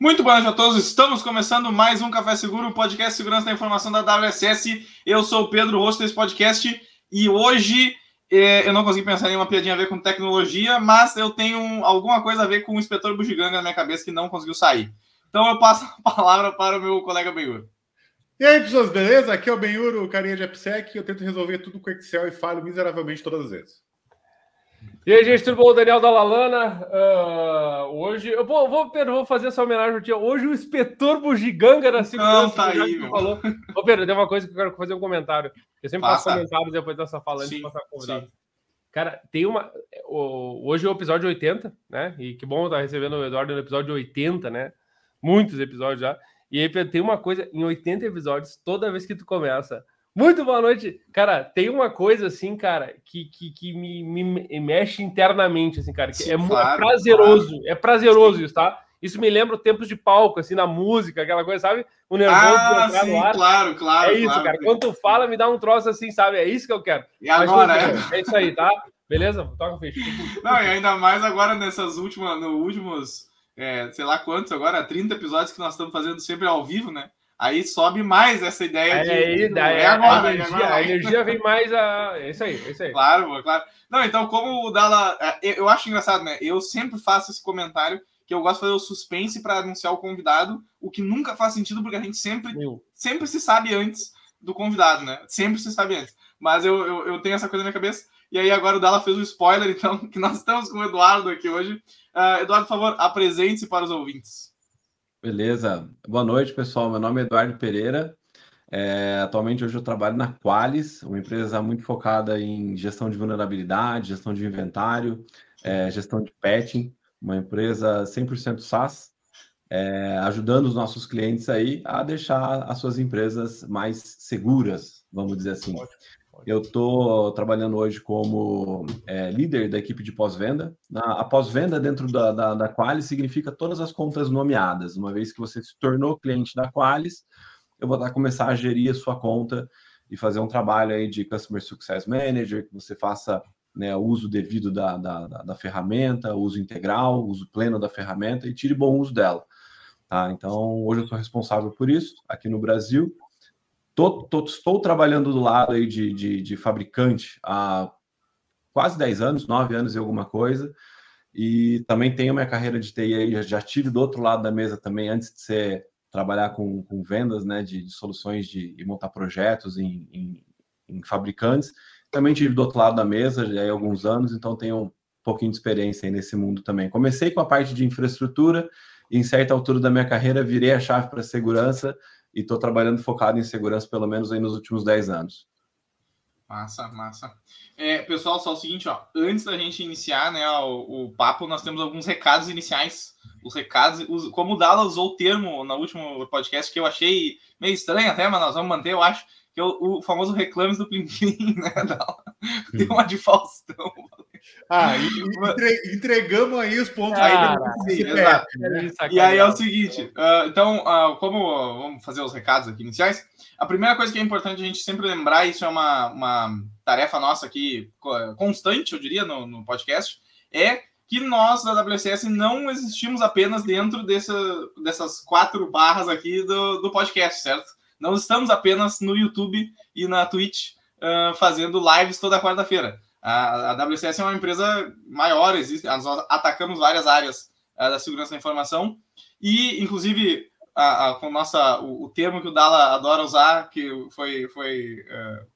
Muito boa noite a todos. Estamos começando mais um Café Seguro, podcast Segurança da Informação da WSS. Eu sou o Pedro, host desse podcast, e hoje é, eu não consegui pensar em nenhuma piadinha a ver com tecnologia, mas eu tenho alguma coisa a ver com o inspetor Bugiganga na minha cabeça que não conseguiu sair. Então eu passo a palavra para o meu colega Benhur. E aí, pessoas, beleza? Aqui é o Benhur, o carinha de AppSec. Eu tento resolver tudo com Excel e falho miseravelmente todas as vezes. E aí, gente, tudo bom? Daniel da Lalana. Uh, hoje, eu vou, vou, Pedro, vou fazer essa homenagem ao dia. Hoje o inspetor Bugiganga da segurança. Tá aí, meu. falou. Ô, Pedro, tem uma coisa que eu quero fazer um comentário. Eu sempre Passa. faço comentários depois dessa fala, antes de passar a convidado. Cara, tem uma. Hoje é o episódio 80, né? E que bom estar recebendo o Eduardo no episódio 80, né? Muitos episódios já. E aí, Pedro, tem uma coisa, em 80 episódios, toda vez que tu começa muito boa noite. Cara, tem uma coisa assim, cara, que, que, que me, me mexe internamente, assim, cara. Sim, é, claro, prazeroso. Claro. É prazeroso sim. isso, tá? Isso me lembra tempos de palco, assim, na música, aquela coisa, sabe? O nervoso ah, sim, no ar. Claro, claro. É isso, claro, cara. Quando tu fala, me dá um troço assim, sabe? É isso que eu quero. E agora, é? É isso aí, tá? Beleza? Toca o fecho. Não, e ainda mais agora nessas últimas, no últimos, é, sei lá quantos agora, 30 episódios que nós estamos fazendo sempre ao vivo, né? Aí sobe mais essa ideia é, de. é, é, agora, a, energia, a energia vem mais a. É isso aí, é isso aí. Claro, claro. Não, então, como o Dala. É, eu acho engraçado, né? Eu sempre faço esse comentário que eu gosto de fazer o suspense para anunciar o convidado, o que nunca faz sentido, porque a gente sempre, sempre se sabe antes do convidado, né? Sempre se sabe antes. Mas eu, eu, eu tenho essa coisa na minha cabeça. E aí agora o Dala fez o spoiler, então, que nós estamos com o Eduardo aqui hoje. Uh, Eduardo, por favor, apresente-se para os ouvintes. Beleza. Boa noite, pessoal. Meu nome é Eduardo Pereira. É, atualmente, hoje eu trabalho na Qualis, uma empresa muito focada em gestão de vulnerabilidade, gestão de inventário, é, gestão de patching, uma empresa 100% SaaS, é, ajudando os nossos clientes aí a deixar as suas empresas mais seguras, vamos dizer assim. Ótimo. Eu estou trabalhando hoje como é, líder da equipe de pós-venda. A pós-venda dentro da, da, da Qualis significa todas as contas nomeadas. Uma vez que você se tornou cliente da Qualis, eu vou começar a gerir a sua conta e fazer um trabalho aí de Customer Success Manager, que você faça né, uso devido da, da, da ferramenta, uso integral, uso pleno da ferramenta e tire bom uso dela. Tá? Então, hoje eu sou responsável por isso aqui no Brasil Tô, tô, estou trabalhando do lado aí de, de, de, fabricante há quase 10 anos, 9 anos e alguma coisa. E também tenho minha carreira de TI aí, já, tive do outro lado da mesa também, antes de ser trabalhar com, com vendas né, de, de soluções de, e montar projetos em, em, em, fabricantes. Também tive do outro lado da mesa já há alguns anos, então tenho um pouquinho de experiência aí nesse mundo também. Comecei com a parte de infraestrutura, em certa altura da minha carreira virei a chave para segurança e estou trabalhando focado em segurança pelo menos aí nos últimos 10 anos. Massa, massa. É, pessoal, só o seguinte, ó, antes da gente iniciar né, o, o papo, nós temos alguns recados iniciais. Os recados, os, como o Dala usou o termo no último podcast, que eu achei meio estranho até, mas nós vamos manter, eu acho, que é o, o famoso reclames do Plim Plim, né, Dala? Tem uma de Faustão. Ah, entre, entregamos aí os pontos. Aí, sim, exato. E aí é o seguinte, uh, então, uh, como vamos fazer os recados aqui iniciais, a primeira coisa que é importante a gente sempre lembrar, isso é uma, uma tarefa nossa aqui constante, eu diria, no, no podcast, é que nós da WCS não existimos apenas dentro dessa, dessas quatro barras aqui do, do podcast, certo? Não estamos apenas no YouTube e na Twitch uh, fazendo lives toda quarta-feira. A, a WCS é uma empresa maior, existe, nós atacamos várias áreas uh, da segurança da informação e, inclusive, a, a, com nossa, o, o, termo que o Dala adora usar, que foi, foi uh,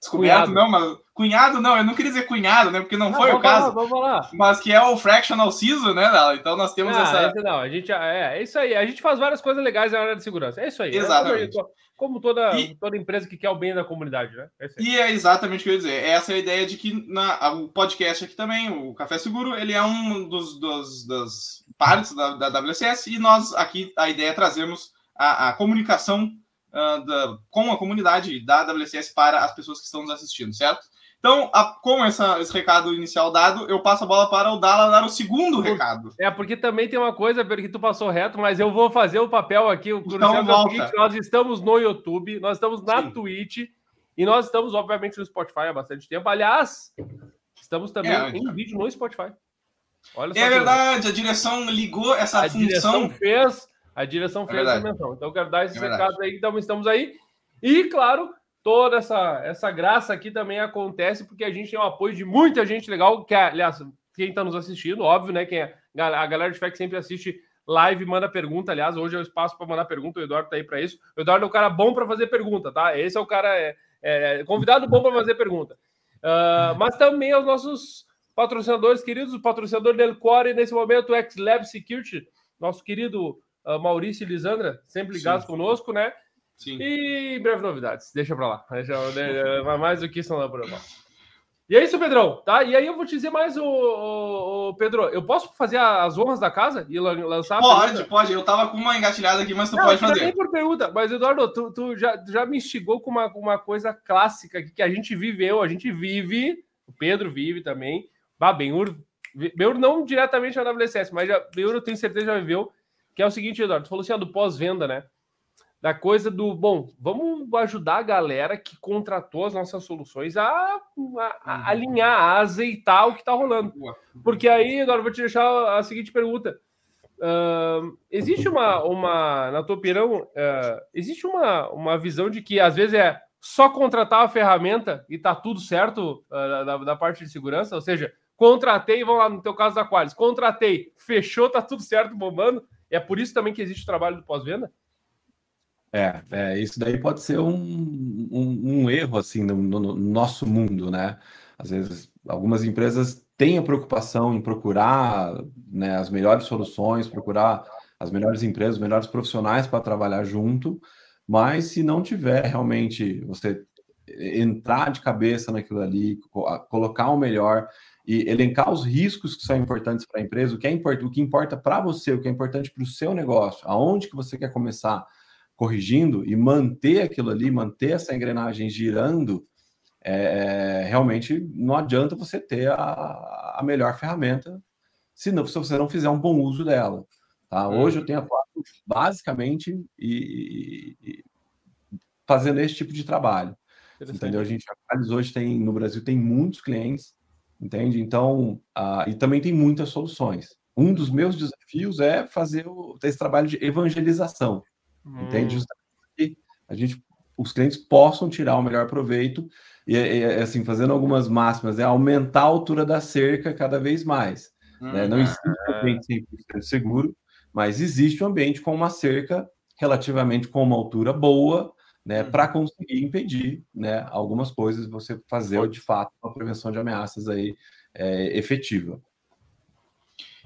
descoberto, cunhado. não, mas cunhado não, eu não queria dizer cunhado, né? Porque não, não foi o caso. Lá, vamos lá. Mas que é o fractional CISO, né, Dala? Então nós temos ah, essa. Não, a gente é, é isso aí. A gente faz várias coisas legais na área de segurança. É isso aí. Exatamente. É como toda, e, toda empresa que quer o bem da comunidade, né? É e é exatamente o que eu ia dizer. Essa é a ideia de que na, o podcast aqui também, o Café Seguro, ele é um dos, dos das partes da, da WCS e nós aqui a ideia é trazermos a, a comunicação uh, da, com a comunidade da WCS para as pessoas que estão nos assistindo, certo? Então, a, com essa, esse recado inicial dado, eu passo a bola para o Dala dar o segundo recado. É, porque também tem uma coisa, que tu passou reto, mas eu vou fazer o papel aqui. O então, volta. Seguinte, nós estamos no YouTube, nós estamos na Sim. Twitch e nós estamos, obviamente, no Spotify há bastante tempo. Aliás, estamos também é, em vídeo no Spotify. Olha é verdade, a direção ligou essa a função. fez A direção fez é essa menção. Então, eu quero dar esses é recados aí, então estamos aí. E, claro, toda essa, essa graça aqui também acontece porque a gente tem o apoio de muita gente legal, que, aliás, quem está nos assistindo, óbvio, né? Quem é, a galera de que sempre assiste live manda pergunta. Aliás, hoje é o espaço para mandar pergunta. O Eduardo tá aí para isso. O Eduardo é um cara bom para fazer pergunta, tá? Esse é o cara, é, é convidado bom para fazer pergunta. Uh, mas também aos nossos patrocinadores queridos, o patrocinador del Core nesse momento, o X-Lab Security, nosso querido Maurício e Lisandra, sempre ligados Sim. conosco, né? Sim. E breve novidades, deixa para lá. Deixa, mais do que isso não dá para e é isso, Pedrão, tá? E aí eu vou te dizer mais, o, o, o Pedro, eu posso fazer as honras da casa e lançar? Pode, pode. Eu tava com uma engatilhada aqui, mas tu não, pode fazer. Nem por pergunta, mas Eduardo, tu, tu já, já me instigou com uma, uma coisa clássica que a gente viveu, a gente vive, o Pedro vive também. Bah, Benhur, Benhur não diretamente na WSS, mas já, Benhur eu tenho certeza já viveu, que é o seguinte, Eduardo, tu falou assim, ó, do pós-venda, né? da coisa do bom, vamos ajudar a galera que contratou as nossas soluções a, a, a uhum. alinhar, a azeitar o que está rolando. Porque aí, agora vou te deixar a seguinte pergunta. Uh, existe uma, uma, na tua opinião, uh, existe uma, uma visão de que às vezes é só contratar a ferramenta e tá tudo certo uh, da, da, parte de segurança? Ou seja, contratei, vamos lá no teu caso da Qualis, contratei, fechou, tá tudo certo, bombando. É por isso também que existe o trabalho do pós-venda? É, é, isso daí pode ser um, um, um erro assim no, no, nosso mundo, né? Às vezes algumas empresas têm a preocupação em procurar né, as melhores soluções, procurar as melhores empresas, os melhores profissionais para trabalhar junto, mas se não tiver realmente você entrar de cabeça naquilo ali, colocar o melhor e elencar os riscos que são importantes para a empresa, o que é importante, o que importa para você, o que é importante para o seu negócio, aonde que você quer começar corrigindo e manter aquilo ali, manter essa engrenagem girando, é, realmente não adianta você ter a, a melhor ferramenta se, não, se você não fizer um bom uso dela. Tá? Uhum. Hoje eu tenho atuado basicamente e, e, fazendo esse tipo de trabalho. Entendeu? A gente hoje tem no Brasil tem muitos clientes, entende? Então, uh, e também tem muitas soluções. Um dos meus desafios é fazer o, esse trabalho de evangelização. Hum. Entende? Justamente a gente, os clientes possam tirar o melhor proveito e, e assim, fazendo algumas máximas, é aumentar a altura da cerca cada vez mais. Hum. Né? Não uhum. existe um ambiente 100% seguro, mas existe um ambiente com uma cerca relativamente com uma altura boa, né, para uhum. conseguir impedir, né, algumas coisas você fazer de fato uma prevenção de ameaças aí é, efetiva.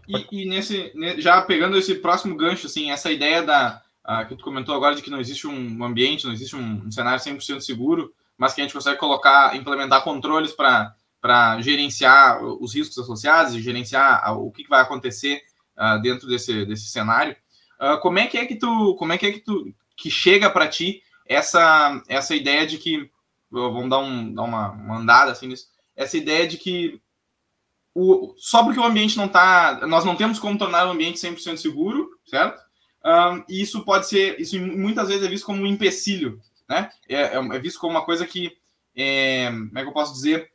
E, e, nesse, já pegando esse próximo gancho, assim, essa ideia da ah, que tu comentou agora de que não existe um ambiente, não existe um, um cenário 100% seguro, mas que a gente consegue colocar, implementar controles para gerenciar os riscos associados e gerenciar o que, que vai acontecer uh, dentro desse, desse cenário. Uh, como é que é que tu, como é que é que tu, que chega para ti essa, essa ideia de que, vamos dar, um, dar uma, andada assim nisso, essa ideia de que o, só porque o ambiente não está, nós não temos como tornar o ambiente 100% seguro, certo? Um, e isso pode ser, isso muitas vezes é visto como um empecilho, né? É, é, é visto como uma coisa que, é, como é que eu posso dizer,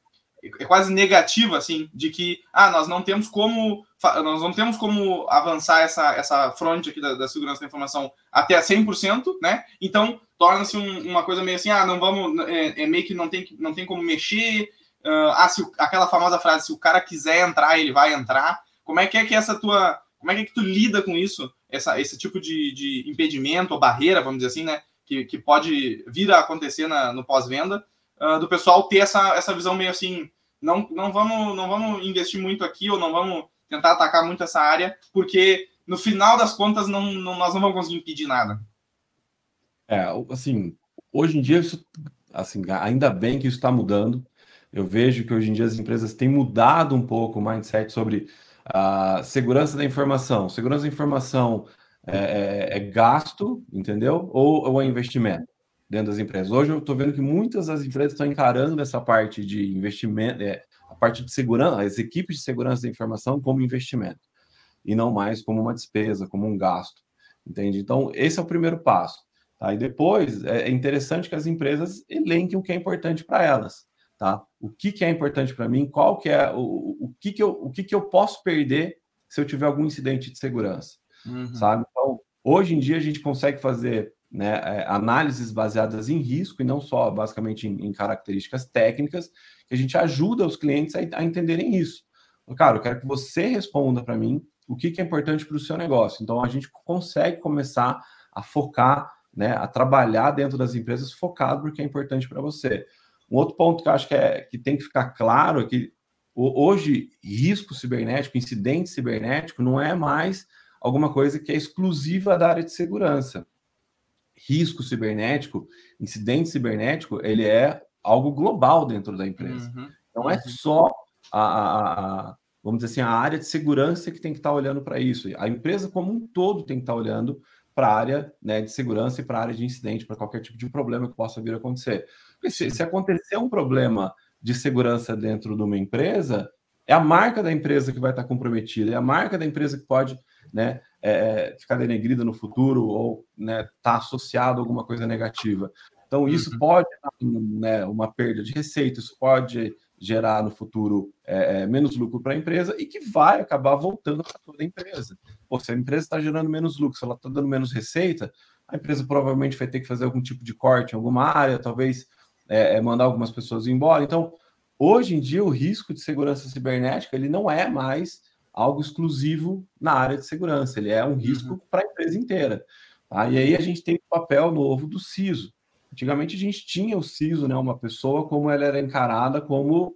é quase negativa, assim, de que, ah, nós não temos como, nós não temos como avançar essa, essa fronte aqui da, da segurança da informação até 100%, né? Então, torna-se um, uma coisa meio assim, ah, não vamos, é, é, meio que não tem, não tem como mexer, uh, ah, se, aquela famosa frase, se o cara quiser entrar, ele vai entrar. Como é que é que essa tua, como é que, é que tu lida com isso? essa, esse tipo de, de impedimento ou barreira, vamos dizer assim, né? Que, que pode vir a acontecer na, no pós-venda, uh, do pessoal ter essa, essa visão meio assim, não, não, vamos, não vamos investir muito aqui ou não vamos tentar atacar muito essa área, porque no final das contas não, não, nós não vamos conseguir impedir nada. É, assim, hoje em dia, isso, assim, ainda bem que isso está mudando. Eu vejo que hoje em dia as empresas têm mudado um pouco o mindset sobre a segurança da informação. Segurança da informação é, é, é gasto, entendeu? Ou, ou é investimento dentro das empresas. Hoje eu estou vendo que muitas das empresas estão encarando essa parte de investimento, é, parte de segurança, as equipes de segurança da informação como investimento e não mais como uma despesa, como um gasto, entende? Então esse é o primeiro passo. Tá? E depois é, é interessante que as empresas elenquem o que é importante para elas tá? O que, que é importante para mim? Qual que é o, o que que eu o que que eu posso perder se eu tiver algum incidente de segurança, uhum. sabe? Então, Hoje em dia a gente consegue fazer né, é, análises baseadas em risco e não só basicamente em, em, características técnicas, que a gente ajuda os clientes a, a entenderem isso. Cara, eu quero que você responda para mim o que, que é importante para o seu negócio. Então a gente consegue começar a focar, né, a trabalhar dentro das empresas focado porque é importante para você. Um outro ponto que eu acho que, é, que tem que ficar claro é que hoje risco cibernético, incidente cibernético, não é mais alguma coisa que é exclusiva da área de segurança risco cibernético, incidente cibernético, ele é algo global dentro da empresa. Uhum. Não é uhum. só a, a, a, vamos dizer assim, a área de segurança que tem que estar olhando para isso. A empresa como um todo tem que estar olhando para a área né, de segurança e para a área de incidente, para qualquer tipo de problema que possa vir a acontecer. Porque se, se acontecer um problema de segurança dentro de uma empresa, é a marca da empresa que vai estar comprometida, é a marca da empresa que pode né, é, ficar denegrida no futuro ou estar né, tá associado a alguma coisa negativa. Então, isso uhum. pode dar né, uma perda de receita, isso pode gerar no futuro é, é menos lucro para a empresa e que vai acabar voltando para toda a empresa. Ou se a empresa está gerando menos lucro, se ela está dando menos receita, a empresa provavelmente vai ter que fazer algum tipo de corte em alguma área, talvez é, é mandar algumas pessoas embora. Então, hoje em dia, o risco de segurança cibernética ele não é mais algo exclusivo na área de segurança, ele é um risco uhum. para a empresa inteira. Tá? E aí a gente tem o papel novo do CISO. Antigamente a gente tinha o CISO, né, uma pessoa como ela era encarada como,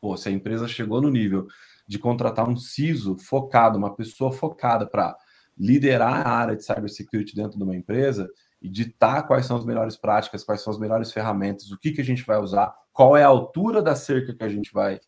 pô, se a empresa chegou no nível de contratar um CISO focado, uma pessoa focada para liderar a área de cybersecurity dentro de uma empresa e ditar quais são as melhores práticas, quais são as melhores ferramentas, o que, que a gente vai usar, qual é a altura da cerca que a gente vai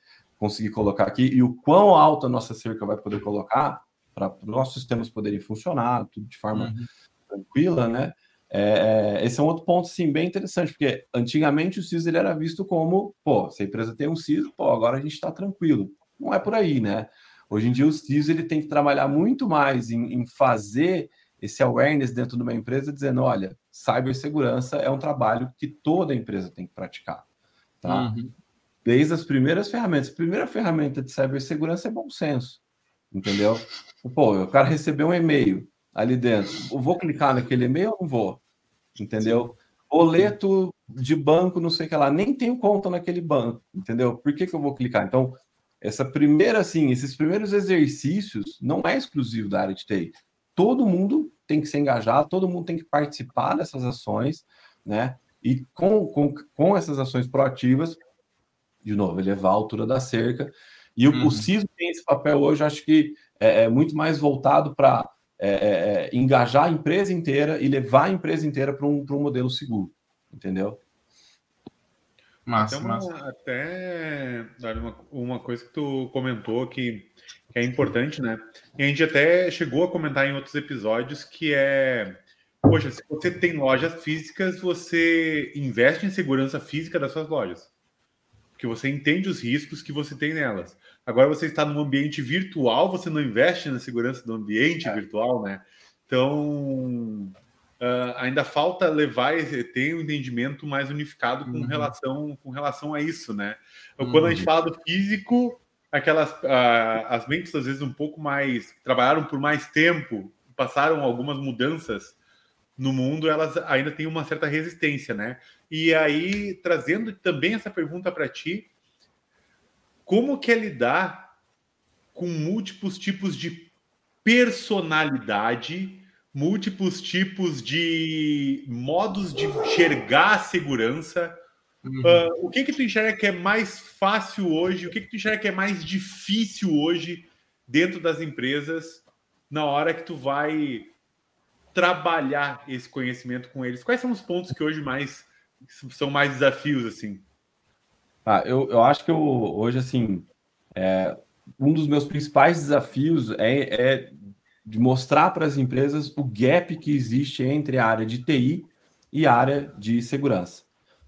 conseguir colocar aqui e o quão alta a nossa cerca vai poder colocar para os nossos sistemas poderem funcionar, tudo de forma uhum. tranquila, né? É, é, esse é um outro ponto, sim, bem interessante, porque antigamente o CIS ele era visto como, pô, se a empresa tem um CIS, pô, agora a gente está tranquilo. Não é por aí, né? Hoje em dia o CIS ele tem que trabalhar muito mais em, em fazer esse awareness dentro de uma empresa, dizendo, olha, cibersegurança é um trabalho que toda empresa tem que praticar, tá? Uhum desde as primeiras ferramentas. A primeira ferramenta de cibersegurança é bom senso, entendeu? Pô, eu quero receber um e-mail ali dentro. Eu vou clicar naquele e-mail ou não vou? Entendeu? Boleto de banco, não sei o que lá, nem tenho conta naquele banco, entendeu? Por que, que eu vou clicar? Então, essa primeira, assim, esses primeiros exercícios não é exclusivo da área de TI. Todo mundo tem que se engajar, todo mundo tem que participar dessas ações, né? E com, com, com essas ações proativas, de novo, elevar a altura da cerca. E o, uhum. o CISO tem esse papel hoje, acho que é, é muito mais voltado para é, é, é, engajar a empresa inteira e levar a empresa inteira para um, um modelo seguro, entendeu? Massa, até, uma, massa. até uma, uma coisa que tu comentou que, que é importante, né? E a gente até chegou a comentar em outros episódios que é Poxa, se você tem lojas físicas, você investe em segurança física das suas lojas porque você entende os riscos que você tem nelas. Agora você está num ambiente virtual, você não investe na segurança do ambiente é. virtual, né? Então uh, ainda falta levar ter um entendimento mais unificado com uhum. relação com relação a isso, né? Então, quando a gente uhum. fala do físico, aquelas uh, as mentes às vezes um pouco mais trabalharam por mais tempo, passaram algumas mudanças no mundo, elas ainda têm uma certa resistência, né? E aí, trazendo também essa pergunta para ti, como que é lidar com múltiplos tipos de personalidade, múltiplos tipos de modos de enxergar a segurança? Uhum. Uh, o que que tu enxerga que é mais fácil hoje? O que que tu enxerga que é mais difícil hoje dentro das empresas na hora que tu vai trabalhar esse conhecimento com eles? Quais são os pontos que hoje mais são mais desafios, assim? Ah, eu, eu acho que eu, hoje, assim, é, um dos meus principais desafios é, é de mostrar para as empresas o gap que existe entre a área de TI e a área de segurança,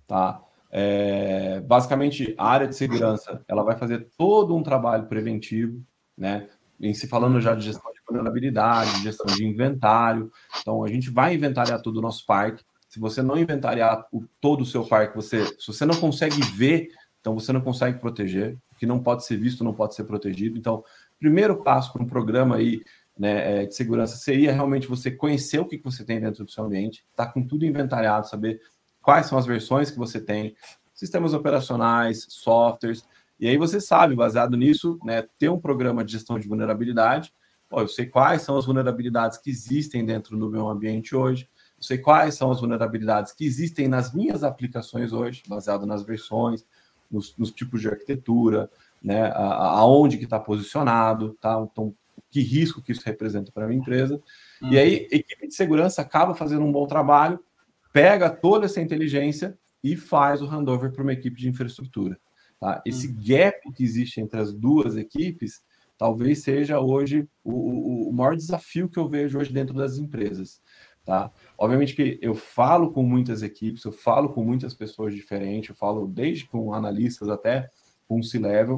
tá? É, basicamente, a área de segurança, ela vai fazer todo um trabalho preventivo, né? Em se falando já de gestão de vulnerabilidade, gestão de inventário. Então, a gente vai inventariar todo o nosso parque, se você não inventariar o, todo o seu parque, você, se você não consegue ver, então você não consegue proteger. O que não pode ser visto não pode ser protegido. Então, primeiro passo para um programa aí né, é, de segurança seria realmente você conhecer o que você tem dentro do seu ambiente, estar tá com tudo inventariado, saber quais são as versões que você tem, sistemas operacionais, softwares, e aí você sabe, baseado nisso, né, ter um programa de gestão de vulnerabilidade. Pô, eu sei quais são as vulnerabilidades que existem dentro do meu ambiente hoje, eu sei quais são as vulnerabilidades que existem nas minhas aplicações hoje, baseado nas versões, nos, nos tipos de arquitetura, né, aonde que está posicionado, tá? Então, que risco que isso representa para a minha empresa. Uhum. E aí, a equipe de segurança acaba fazendo um bom trabalho, pega toda essa inteligência e faz o handover para uma equipe de infraestrutura. Tá? Esse uhum. gap que existe entre as duas equipes talvez seja hoje o, o, o maior desafio que eu vejo hoje dentro das empresas. Tá? Obviamente que eu falo com muitas equipes, eu falo com muitas pessoas diferentes, eu falo desde com analistas até com C-level,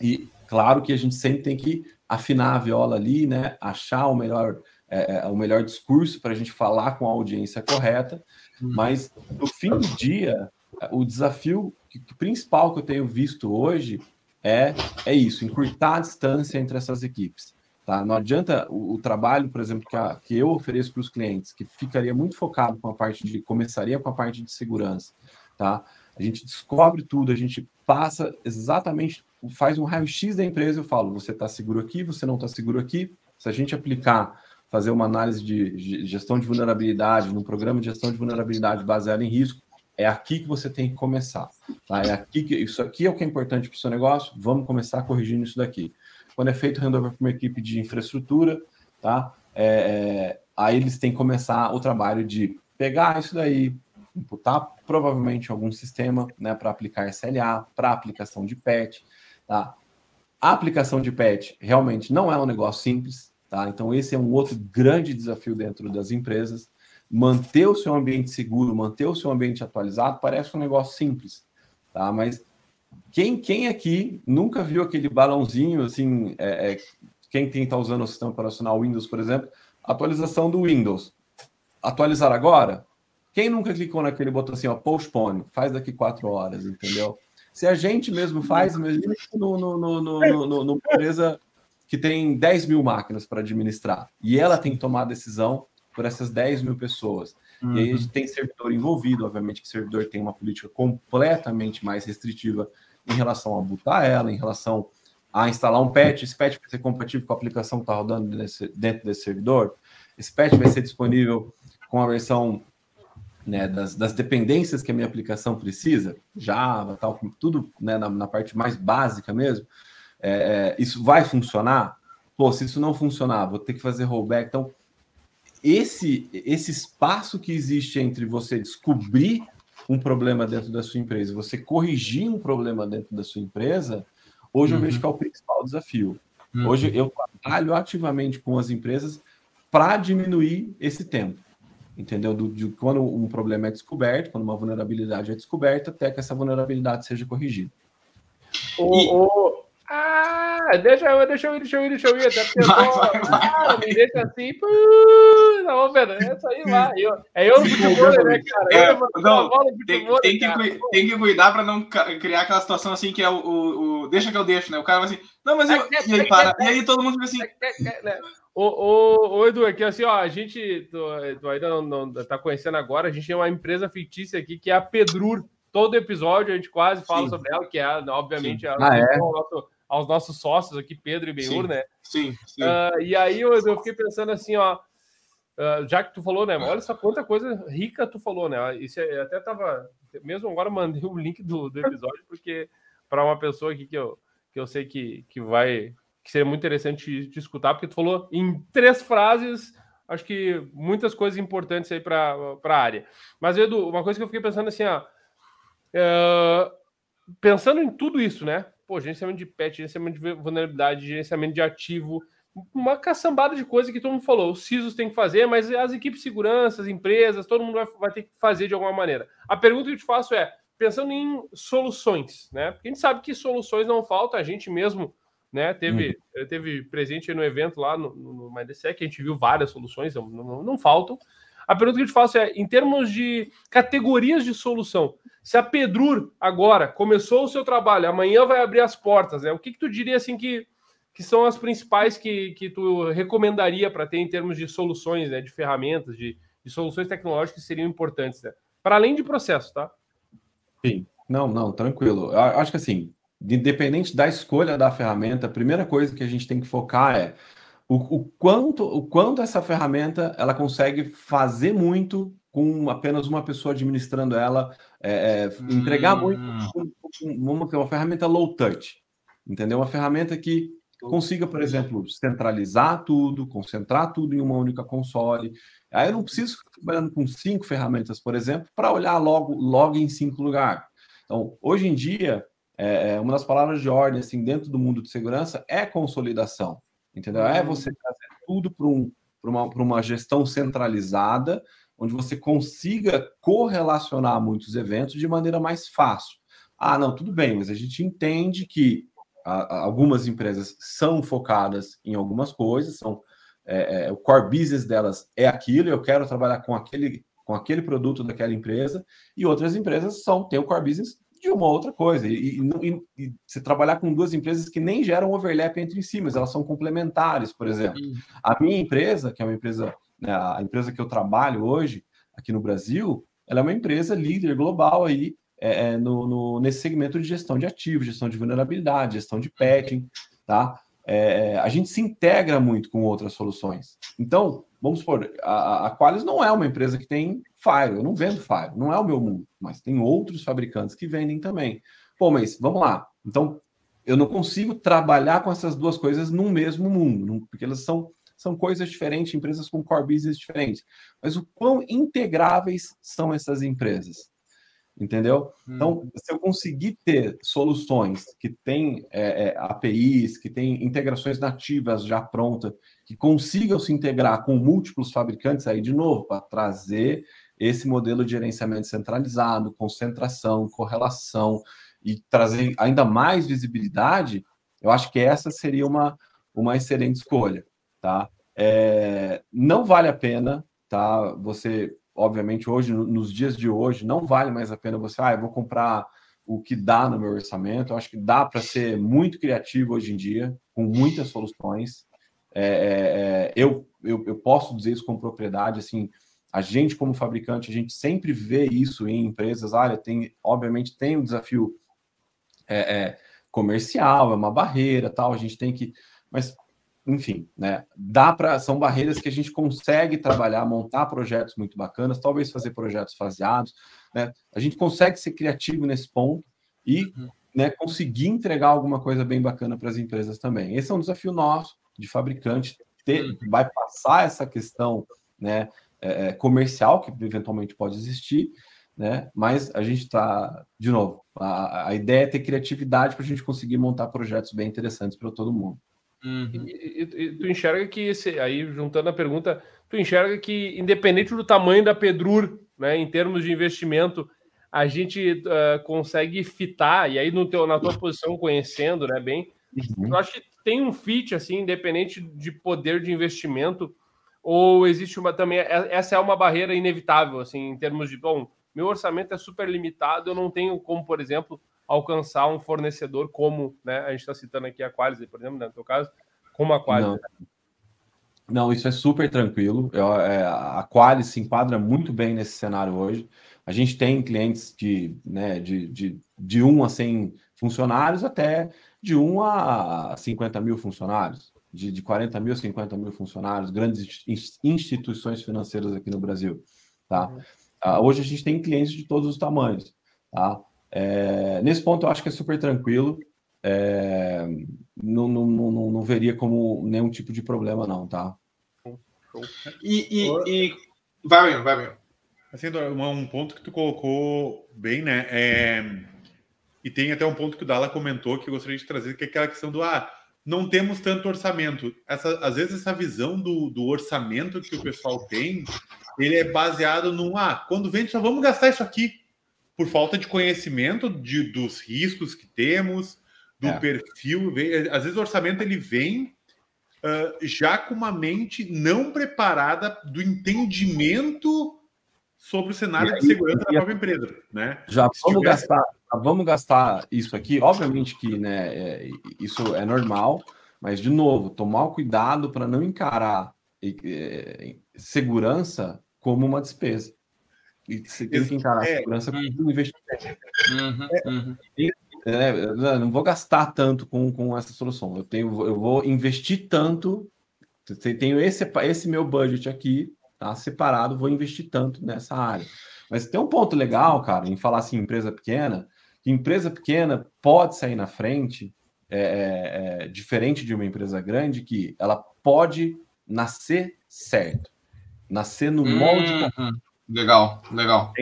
e claro que a gente sempre tem que afinar a viola ali, né? achar o melhor, é, é o melhor discurso para a gente falar com a audiência correta, uhum. mas no fim do dia, o desafio principal que eu tenho visto hoje é, é isso, encurtar a distância entre essas equipes. Tá? Não adianta o, o trabalho, por exemplo, que, a, que eu ofereço para os clientes, que ficaria muito focado com a parte de, começaria com a parte de segurança, tá? A gente descobre tudo, a gente passa exatamente, faz um raio-x da empresa, eu falo, você está seguro aqui, você não está seguro aqui. Se a gente aplicar, fazer uma análise de gestão de vulnerabilidade, num programa de gestão de vulnerabilidade baseado em risco, é aqui que você tem que começar. Tá? É aqui que isso aqui é o que é importante para o seu negócio. Vamos começar corrigindo isso daqui. Quando é feito handover para uma equipe de infraestrutura, tá? É, é, aí eles têm que começar o trabalho de pegar isso daí, imputar provavelmente algum sistema né, para aplicar SLA, para aplicação de PET. Tá? A aplicação de PET realmente não é um negócio simples, tá? Então, esse é um outro grande desafio dentro das empresas. Manter o seu ambiente seguro, manter o seu ambiente atualizado, parece um negócio simples, tá? Mas quem, quem aqui nunca viu aquele balãozinho assim? É, é, quem está usando o sistema operacional Windows, por exemplo, atualização do Windows. Atualizar agora? Quem nunca clicou naquele botão assim, ó, postpone, faz daqui quatro horas, entendeu? Se a gente mesmo faz, imagina no, no, no, no, no, no empresa que tem 10 mil máquinas para administrar e ela tem que tomar decisão por essas 10 mil pessoas. Uhum. E aí a gente tem servidor envolvido, obviamente que o servidor tem uma política completamente mais restritiva em relação a botar ela, em relação a instalar um patch. Esse patch vai ser compatível com a aplicação que está rodando nesse, dentro desse servidor. Esse patch vai ser disponível com a versão né, das, das, dependências que a minha aplicação precisa, Java, tal, tudo né, na, na, parte mais básica mesmo, é, é, isso vai funcionar? Pô, se isso não funcionar, vou ter que fazer rollback. Então, esse, esse espaço que existe entre você descobrir um problema dentro da sua empresa, você corrigir um problema dentro da sua empresa, hoje uhum. eu vejo que é o principal desafio. Uhum. Hoje eu trabalho ativamente com as empresas para diminuir esse tempo entendeu? Do, de quando um problema é descoberto, quando uma vulnerabilidade é descoberta, até que essa vulnerabilidade seja corrigida. O, e... o... Ah, deixa eu, deixa eu ir, deixa eu ir, deixa eu ir, até porque ah, me deixa assim, pô, não, velho, é isso aí lá. Eu, é eu no futebol, né, cara? É, não, tem, tem, que, tem que cuidar para não criar aquela situação assim que é o, o, o, deixa que eu deixo, né? O cara vai assim, não, mas eu, e aí para, e aí todo mundo fica assim. Ô, ô, ô, Edu, aqui assim, ó, a gente tu, tu ainda não, não tá conhecendo agora, a gente tem uma empresa fictícia aqui que é a Pedrur. Todo episódio a gente quase fala Sim. sobre ela, que é, obviamente, a, ah, é? nosso, aos nossos sócios aqui, Pedro e Benhur, né? Sim, sim. Uh, e aí eu, eu fiquei pensando assim, ó, uh, já que tu falou, né? Olha só quanta coisa rica tu falou, né? Isso é, até tava. Mesmo agora mandei o link do, do episódio, porque para uma pessoa aqui que eu, que eu sei que, que vai que seria muito interessante de escutar, porque tu falou em três frases, acho que muitas coisas importantes aí para a área. Mas, Edu, uma coisa que eu fiquei pensando assim, ó, é, pensando em tudo isso, né? Pô, gerenciamento de patch, gerenciamento de vulnerabilidade, gerenciamento de ativo, uma caçambada de coisa que todo mundo falou. Os CISOs têm que fazer, mas as equipes de segurança, as empresas, todo mundo vai, vai ter que fazer de alguma maneira. A pergunta que eu te faço é, pensando em soluções, né? Porque a gente sabe que soluções não faltam, a gente mesmo né? Teve, uhum. teve presente no evento lá no, no Mindsec, a gente viu várias soluções, não, não, não, faltam. A pergunta que eu te faço é, em termos de categorias de solução, se a Pedrur agora começou o seu trabalho, amanhã vai abrir as portas, né? O que, que tu diria assim que, que são as principais que, que tu recomendaria para ter em termos de soluções, né, de ferramentas, de, de soluções tecnológicas que seriam importantes, né? Para além de processo, tá? Sim, não, não, tranquilo. Eu acho que assim, independente da escolha da ferramenta, a primeira coisa que a gente tem que focar é o, o, quanto, o quanto essa ferramenta ela consegue fazer muito com apenas uma pessoa administrando ela, é, é, entregar hum. muito, vamos ter uma ferramenta low touch, entendeu? Uma ferramenta que consiga, por exemplo, centralizar tudo, concentrar tudo em uma única console. Aí eu não preciso ficar trabalhando com cinco ferramentas, por exemplo, para olhar logo, logo em cinco lugares. Então, hoje em dia, é, é, uma das palavras de ordem assim, dentro do mundo de segurança é consolidação. Entendeu? É você uhum. trazer tudo para um, uma, uma gestão centralizada, onde você consiga correlacionar muitos eventos de maneira mais fácil. Ah, não, tudo bem, mas a gente entende que algumas empresas são focadas em algumas coisas, são é, é, o core business delas é aquilo, eu quero trabalhar com aquele, com aquele produto daquela empresa, e outras empresas são têm o core business de uma outra coisa. E, e, e, se trabalhar com duas empresas que nem geram overlap entre si, mas elas são complementares, por exemplo. A minha empresa, que é uma empresa, né, a empresa que eu trabalho hoje aqui no Brasil, ela é uma empresa líder global aí é, é, no, no, nesse segmento de gestão de ativos, gestão de vulnerabilidade, gestão de patching, tá? É, a gente se integra muito com outras soluções. Então, vamos supor, a, a Qualis não é uma empresa que tem Fire, eu não vendo Fire, não é o meu mundo, mas tem outros fabricantes que vendem também. Pô, mas vamos lá. Então, eu não consigo trabalhar com essas duas coisas no mesmo mundo, porque elas são, são coisas diferentes, empresas com core business diferentes. Mas o quão integráveis são essas empresas? entendeu? Então, hum. se eu conseguir ter soluções que têm é, é, APIs, que têm integrações nativas já prontas, que consigam se integrar com múltiplos fabricantes, aí de novo, para trazer esse modelo de gerenciamento centralizado, concentração, correlação e trazer ainda mais visibilidade, eu acho que essa seria uma, uma excelente escolha, tá? É, não vale a pena, tá? Você obviamente, hoje, nos dias de hoje, não vale mais a pena você, ah, eu vou comprar o que dá no meu orçamento. Eu acho que dá para ser muito criativo hoje em dia, com muitas soluções. É, é, é, eu, eu, eu posso dizer isso com propriedade, assim, a gente como fabricante, a gente sempre vê isso em empresas, olha, tem, obviamente tem um desafio é, é, comercial, é uma barreira, tal, a gente tem que, mas enfim, né? Dá para são barreiras que a gente consegue trabalhar, montar projetos muito bacanas, talvez fazer projetos faseados, né? A gente consegue ser criativo nesse ponto e, uhum. né, conseguir entregar alguma coisa bem bacana para as empresas também. Esse é um desafio nosso de fabricante ter, uhum. vai passar essa questão, né, é, é, comercial que eventualmente pode existir, né? Mas a gente está, de novo, a, a ideia é ter criatividade para a gente conseguir montar projetos bem interessantes para todo mundo. Uhum. E, e, e, tu enxerga que esse, aí juntando a pergunta, tu enxerga que independente do tamanho da Pedrur, né, em termos de investimento, a gente uh, consegue fitar e aí no teu, na tua posição conhecendo, né, bem, uhum. eu acho que tem um fit assim, independente de poder de investimento, ou existe uma também é, essa é uma barreira inevitável assim, em termos de bom, meu orçamento é super limitado, eu não tenho como, por exemplo, alcançar um fornecedor como, né, a gente está citando aqui a Qualis, por exemplo, né, no teu caso, como a Qualis. Não, Não isso é super tranquilo. Eu, é, a Qualis se enquadra muito bem nesse cenário hoje. A gente tem clientes de, né, de, de, de 1 a 100 funcionários até de 1 a 50 mil funcionários, de, de 40 mil a 50 mil funcionários, grandes instituições financeiras aqui no Brasil. Tá? Uhum. Uh, hoje a gente tem clientes de todos os tamanhos. Tá? É, nesse ponto eu acho que é super tranquilo. É, não, não, não, não, veria como nenhum tipo de problema, não, tá? E, e, e... vai, meu, vai, meu. Assim, um ponto que tu colocou bem, né? É... E tem até um ponto que o Dala comentou que eu gostaria de trazer, que é aquela questão do ah, não temos tanto orçamento. Essa, às vezes essa visão do, do orçamento que o pessoal tem, ele é baseado no ah, quando vende só vamos gastar isso aqui por falta de conhecimento de, dos riscos que temos, do é. perfil. Às vezes o orçamento ele vem uh, já com uma mente não preparada do entendimento sobre o cenário aí, de segurança da própria empresa, né? Já vamos gastar, vamos gastar isso aqui. Obviamente que, né, é, isso é normal, Mas, de novo, tomar o cuidado para não encarar é, segurança como uma despesa. E você tem que encarar é, segurança como um investimento. Uhum, uhum. É, não vou gastar tanto com, com essa solução. Eu, tenho, eu vou investir tanto. Tenho esse, esse meu budget aqui, tá separado, vou investir tanto nessa área. Mas tem um ponto legal, cara, em falar assim, empresa pequena, que empresa pequena pode sair na frente, é, é, é, diferente de uma empresa grande, que ela pode nascer certo, nascer no molde. Hum, legal, legal.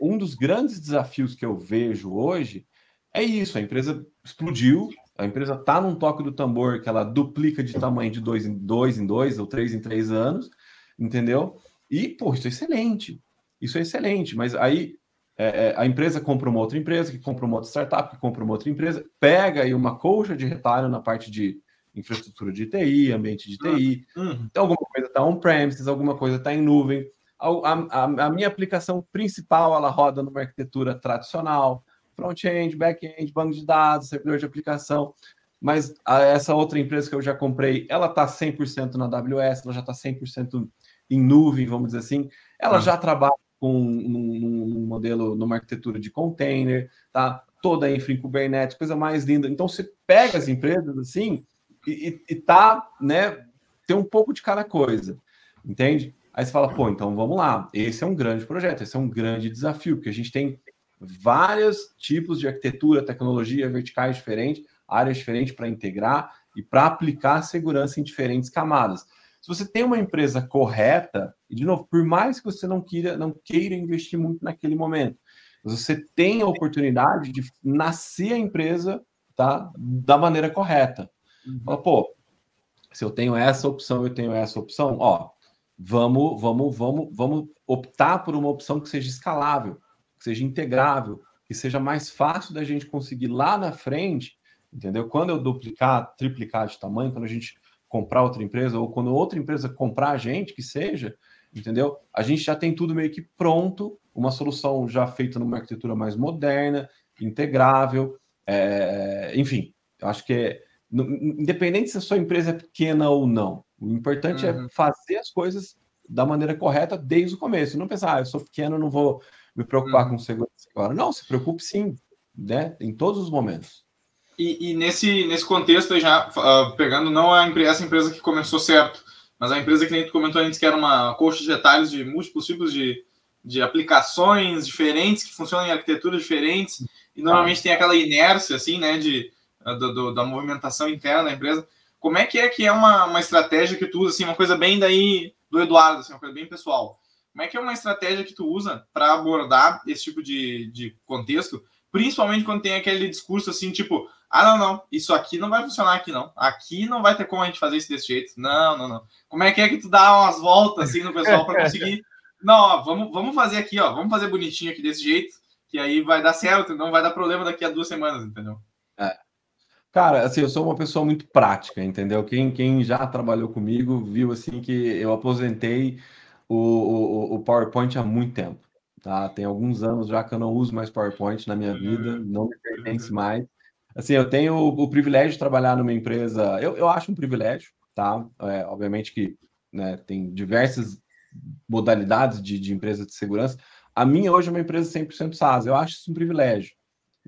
Um dos grandes desafios que eu vejo hoje é isso: a empresa explodiu, a empresa está num toque do tambor que ela duplica de tamanho de dois em dois em dois ou três em três anos, entendeu? E, pô, isso é excelente. Isso é excelente, mas aí é, é, a empresa compra uma outra empresa, que compra uma outra startup, que compra uma outra empresa, pega aí uma colcha de retalho na parte de infraestrutura de TI, ambiente de TI. Uhum. Então, alguma coisa está on-premises, alguma coisa está em nuvem. A, a, a, minha aplicação principal, ela roda numa arquitetura tradicional, front-end, back-end, banco de dados, servidor de aplicação. Mas a, essa outra empresa que eu já comprei, ela está 100% na AWS, ela já está 100% em nuvem, vamos dizer assim. Ela uhum. já trabalha com um, um, modelo numa arquitetura de container, tá? Toda a infra em Kubernetes, coisa mais linda. Então você pega as empresas assim e, e tá, né? Tem um pouco de cada coisa, entende? Aí você fala, pô, então vamos lá. Esse é um grande projeto, esse é um grande desafio, porque a gente tem vários tipos de arquitetura, tecnologia, verticais diferentes, áreas diferentes para integrar e para aplicar segurança em diferentes camadas. Se você tem uma empresa correta, e de novo, por mais que você não queira, não queira investir muito naquele momento, você tem a oportunidade de nascer a empresa tá, da maneira correta. Uhum. Fala, pô, se eu tenho essa opção, eu tenho essa opção, ó, vamos, vamos, vamos, vamos optar por uma opção que seja escalável, que seja integrável, que seja mais fácil da gente conseguir lá na frente, entendeu? Quando eu duplicar, triplicar de tamanho, quando a gente comprar outra empresa, ou quando outra empresa comprar a gente, que seja, entendeu? A gente já tem tudo meio que pronto, uma solução já feita numa arquitetura mais moderna, integrável, é, enfim, eu acho que é, independente se a sua empresa é pequena ou não, o importante é uhum. é fazer as coisas da maneira correta desde o começo, não pensar, ah, eu sou pequeno, não vou me preocupar uhum. com segurança agora. Não, se preocupe sim, né? Em todos os momentos. E, e nesse, nesse contexto, já uh, pegando não a empresa, essa empresa que começou certo, mas a empresa que nem tu comentou antes, que era uma coxa de detalhes de múltiplos tipos de, de aplicações diferentes, que funcionam em arquiteturas diferentes, e normalmente tem aquela inércia, assim, né, de, ah, do, do, da movimentação interna da empresa. Como é que é que é uma, uma estratégia que tu usa, assim, uma coisa bem daí do Eduardo, assim, uma coisa bem pessoal. Como é que é uma estratégia que tu usa para abordar esse tipo de, de contexto, principalmente quando tem aquele discurso assim, tipo, ah, não, não, isso aqui não vai funcionar aqui, não. Aqui não vai ter como a gente fazer isso desse jeito. Não, não, não. Como é que é que tu dá umas voltas assim no pessoal para conseguir. Não, ó, vamos, vamos fazer aqui, ó. Vamos fazer bonitinho aqui desse jeito, que aí vai dar certo, não vai dar problema daqui a duas semanas, entendeu? É. Cara, assim, eu sou uma pessoa muito prática, entendeu? Quem, quem já trabalhou comigo viu assim que eu aposentei o, o, o PowerPoint há muito tempo. Tá? Tem alguns anos já que eu não uso mais PowerPoint na minha vida, não me pertence mais. Assim, eu tenho o, o, privilégio de trabalhar numa empresa, eu, eu acho um privilégio, tá? É, obviamente que né, tem diversas modalidades de, de empresa de segurança. A minha hoje é uma empresa 100% SaaS, eu acho isso um privilégio,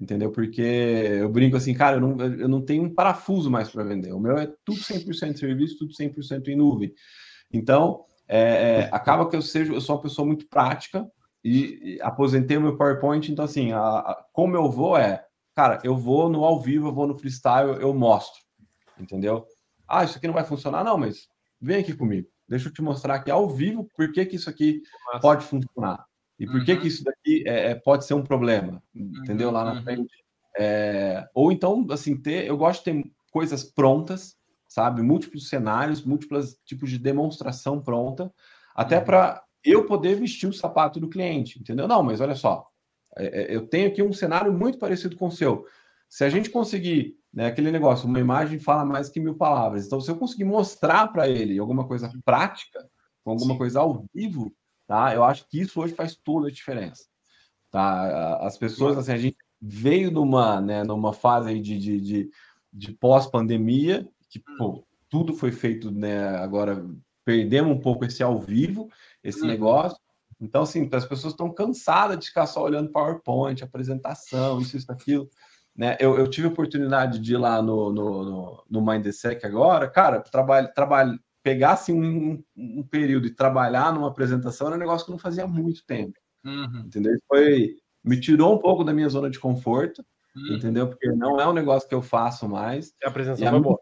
entendeu? Porque eu brinco assim, cara, eu não, eu não tenho um parafuso mais para vender, o meu é tudo 100% serviço, tudo 100% em nuvem. Então, é, é, acaba que eu, seja, eu sou uma pessoa muito prática e, e aposentei o meu PowerPoint, então assim, a, a, como eu vou é cara, eu vou no ao vivo, eu vou no freestyle, eu mostro, entendeu? Ah, isso aqui não vai funcionar, não, mas vem aqui comigo. Deixa eu te mostrar aqui ao vivo por que, que isso aqui Nossa. pode funcionar. E por uhum. que, que isso daqui é, é, pode ser um problema, entendeu? Lá na uhum. frente. É, ou então, assim, ter. Eu gosto de ter coisas prontas, sabe? Múltiplos cenários, múltiplos tipos de demonstração pronta, até uhum. para eu poder vestir o sapato do cliente, entendeu? Não, mas olha só, eu tenho aqui um cenário muito parecido com o seu. Se a gente conseguir, né, aquele negócio, uma imagem fala mais que mil palavras. Então, se eu conseguir mostrar para ele alguma coisa prática, alguma Sim. coisa ao vivo, tá? Eu acho que isso hoje faz toda a diferença. Tá? As pessoas, assim, a gente veio numa, né, numa fase de, de, de, de pós-pandemia, que pô, tudo foi feito, né? Agora perdemos um pouco esse ao vivo, esse uhum. negócio. Então, assim, as pessoas estão cansadas de ficar só olhando PowerPoint, apresentação, isso, isso, aquilo. Né? Eu, eu tive a oportunidade de ir lá no, no, no, no Mindsec agora, cara, trabalho, trabalho, pegar assim, um, um, período e trabalhar numa apresentação era um negócio que eu não fazia há muito tempo. Uhum. Entendeu? Foi, me tirou um pouco da minha zona de conforto, uhum. entendeu? Porque não é um negócio que eu faço mais. A apresentação foi boa.